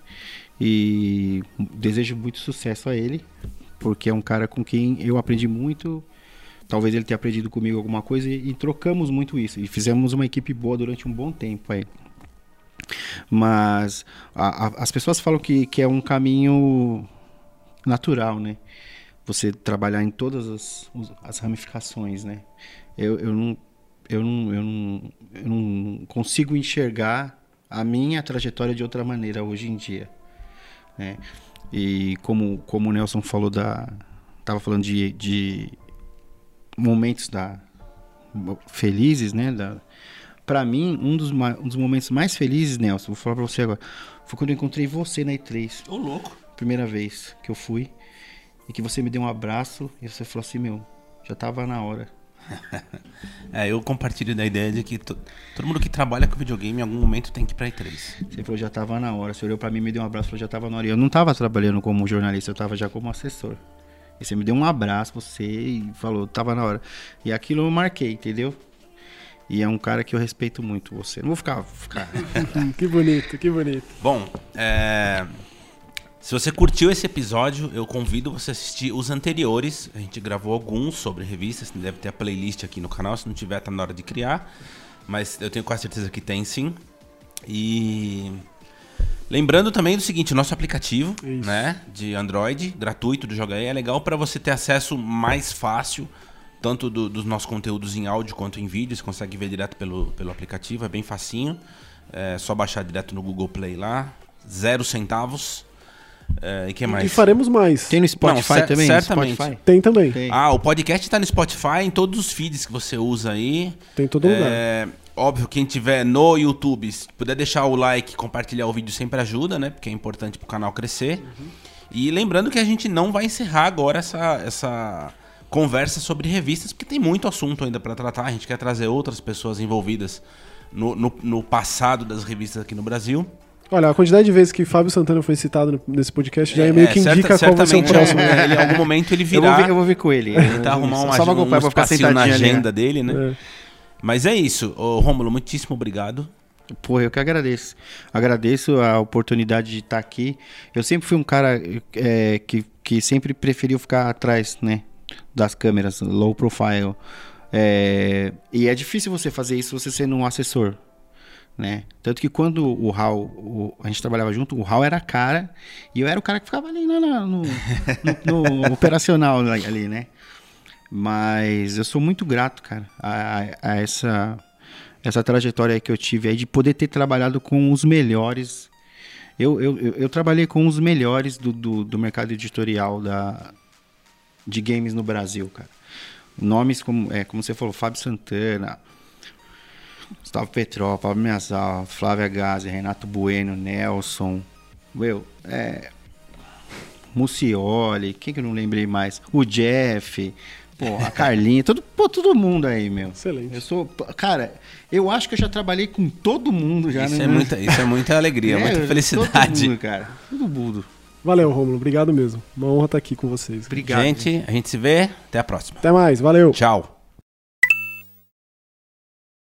[SPEAKER 3] e desejo muito sucesso a ele, porque é um cara com quem eu aprendi muito. Talvez ele tenha aprendido comigo alguma coisa e, e trocamos muito isso. E fizemos uma equipe boa durante um bom tempo aí. Mas a, a, as pessoas falam que, que é um caminho natural, né? Você trabalhar em todas as, as ramificações, né? Eu, eu, não, eu, não, eu, não, eu não consigo enxergar a minha trajetória de outra maneira hoje em dia. Né? E como, como o Nelson falou da. Tava falando de, de momentos da, felizes, né? Da, para mim, um dos, um dos momentos mais felizes, Nelson, vou falar pra você agora, foi quando eu encontrei você na E3.
[SPEAKER 1] Ô, louco.
[SPEAKER 3] Primeira vez que eu fui. E que você me deu um abraço e você falou assim, meu, já tava na hora.
[SPEAKER 1] é, eu compartilho da ideia de que todo mundo que trabalha com videogame em algum momento tem que ir pra E3.
[SPEAKER 3] Você falou, já tava na hora. Você olhou pra mim, me deu um abraço, falou, já tava na hora. E eu não tava trabalhando como jornalista, eu tava já como assessor. E você me deu um abraço, você, e falou, tava na hora. E aquilo eu marquei, entendeu? E é um cara que eu respeito muito você. Não vou ficar. ficar...
[SPEAKER 2] que bonito, que bonito.
[SPEAKER 1] Bom, é... se você curtiu esse episódio, eu convido você a assistir os anteriores. A gente gravou alguns sobre revistas, deve ter a playlist aqui no canal. Se não tiver, tá na hora de criar. Mas eu tenho quase certeza que tem sim. E. Lembrando também do seguinte, nosso aplicativo, Isso. né, de Android, gratuito do Joga aí, é legal para você ter acesso mais fácil tanto do, dos nossos conteúdos em áudio quanto em vídeo. Você consegue ver direto pelo, pelo aplicativo, é bem facinho. É só baixar direto no Google Play lá. Zero centavos. É, e que mais?
[SPEAKER 2] E faremos mais.
[SPEAKER 3] Tem no Spotify Não, também?
[SPEAKER 2] Certamente. Spotify? Tem também. Tem.
[SPEAKER 1] Ah, o podcast está no Spotify, em todos os feeds que você usa aí.
[SPEAKER 2] Tem todo lugar. É,
[SPEAKER 1] óbvio, quem tiver no YouTube, se puder deixar o like, compartilhar o vídeo sempre ajuda, né? Porque é importante para o canal crescer. Uhum. E lembrando que a gente não vai encerrar agora essa, essa conversa sobre revistas, porque tem muito assunto ainda para tratar. A gente quer trazer outras pessoas envolvidas no, no, no, passado das revistas aqui no Brasil.
[SPEAKER 2] Olha, a quantidade de vezes que Fábio Santana foi citado nesse podcast já é, meio que é, indica certa, qual vai ser o próximo.
[SPEAKER 1] É, ele, em algum momento ele virá. Eu
[SPEAKER 3] vou ver, eu vou ver com ele.
[SPEAKER 1] Tentar arrumar uma, Só um, um espacinho na agenda ali, né? dele, né? É. Mas é isso. Ô, Rômulo, muitíssimo obrigado.
[SPEAKER 3] Pô, eu que agradeço. Agradeço a oportunidade de estar aqui. Eu sempre fui um cara é, que, que sempre preferiu ficar atrás, né? das câmeras, low profile. É, e é difícil você fazer isso você sendo um assessor. Né? Tanto que quando o Hal, o, a gente trabalhava junto, o Hal era cara e eu era o cara que ficava ali no, no, no, no operacional ali, né? Mas eu sou muito grato, cara, a, a, essa, essa trajetória que eu tive aí de poder ter trabalhado com os melhores. Eu, eu, eu, trabalhei com os melhores do, do, do mercado editorial da, de games no Brasil, cara. Nomes como, é, como você falou, Fábio Santana, Gustavo Petró, Pablo Miazal, Flávia Gazi, Renato Bueno, Nelson, meu, é, Mucioli, quem que eu não lembrei mais? O Jeff, pô, a Carlinha, todo, pô, todo mundo aí, meu.
[SPEAKER 2] Excelente.
[SPEAKER 3] Eu sou, cara, eu acho que eu já trabalhei com todo mundo já,
[SPEAKER 1] isso né? É muita, isso é muita alegria, é, muita felicidade.
[SPEAKER 3] Todo mundo, cara, todo mundo.
[SPEAKER 2] Valeu, Romulo. Obrigado mesmo. Uma honra estar aqui com vocês.
[SPEAKER 1] Obrigado. Gente, a gente se vê. Até a próxima.
[SPEAKER 2] Até mais. Valeu.
[SPEAKER 1] Tchau.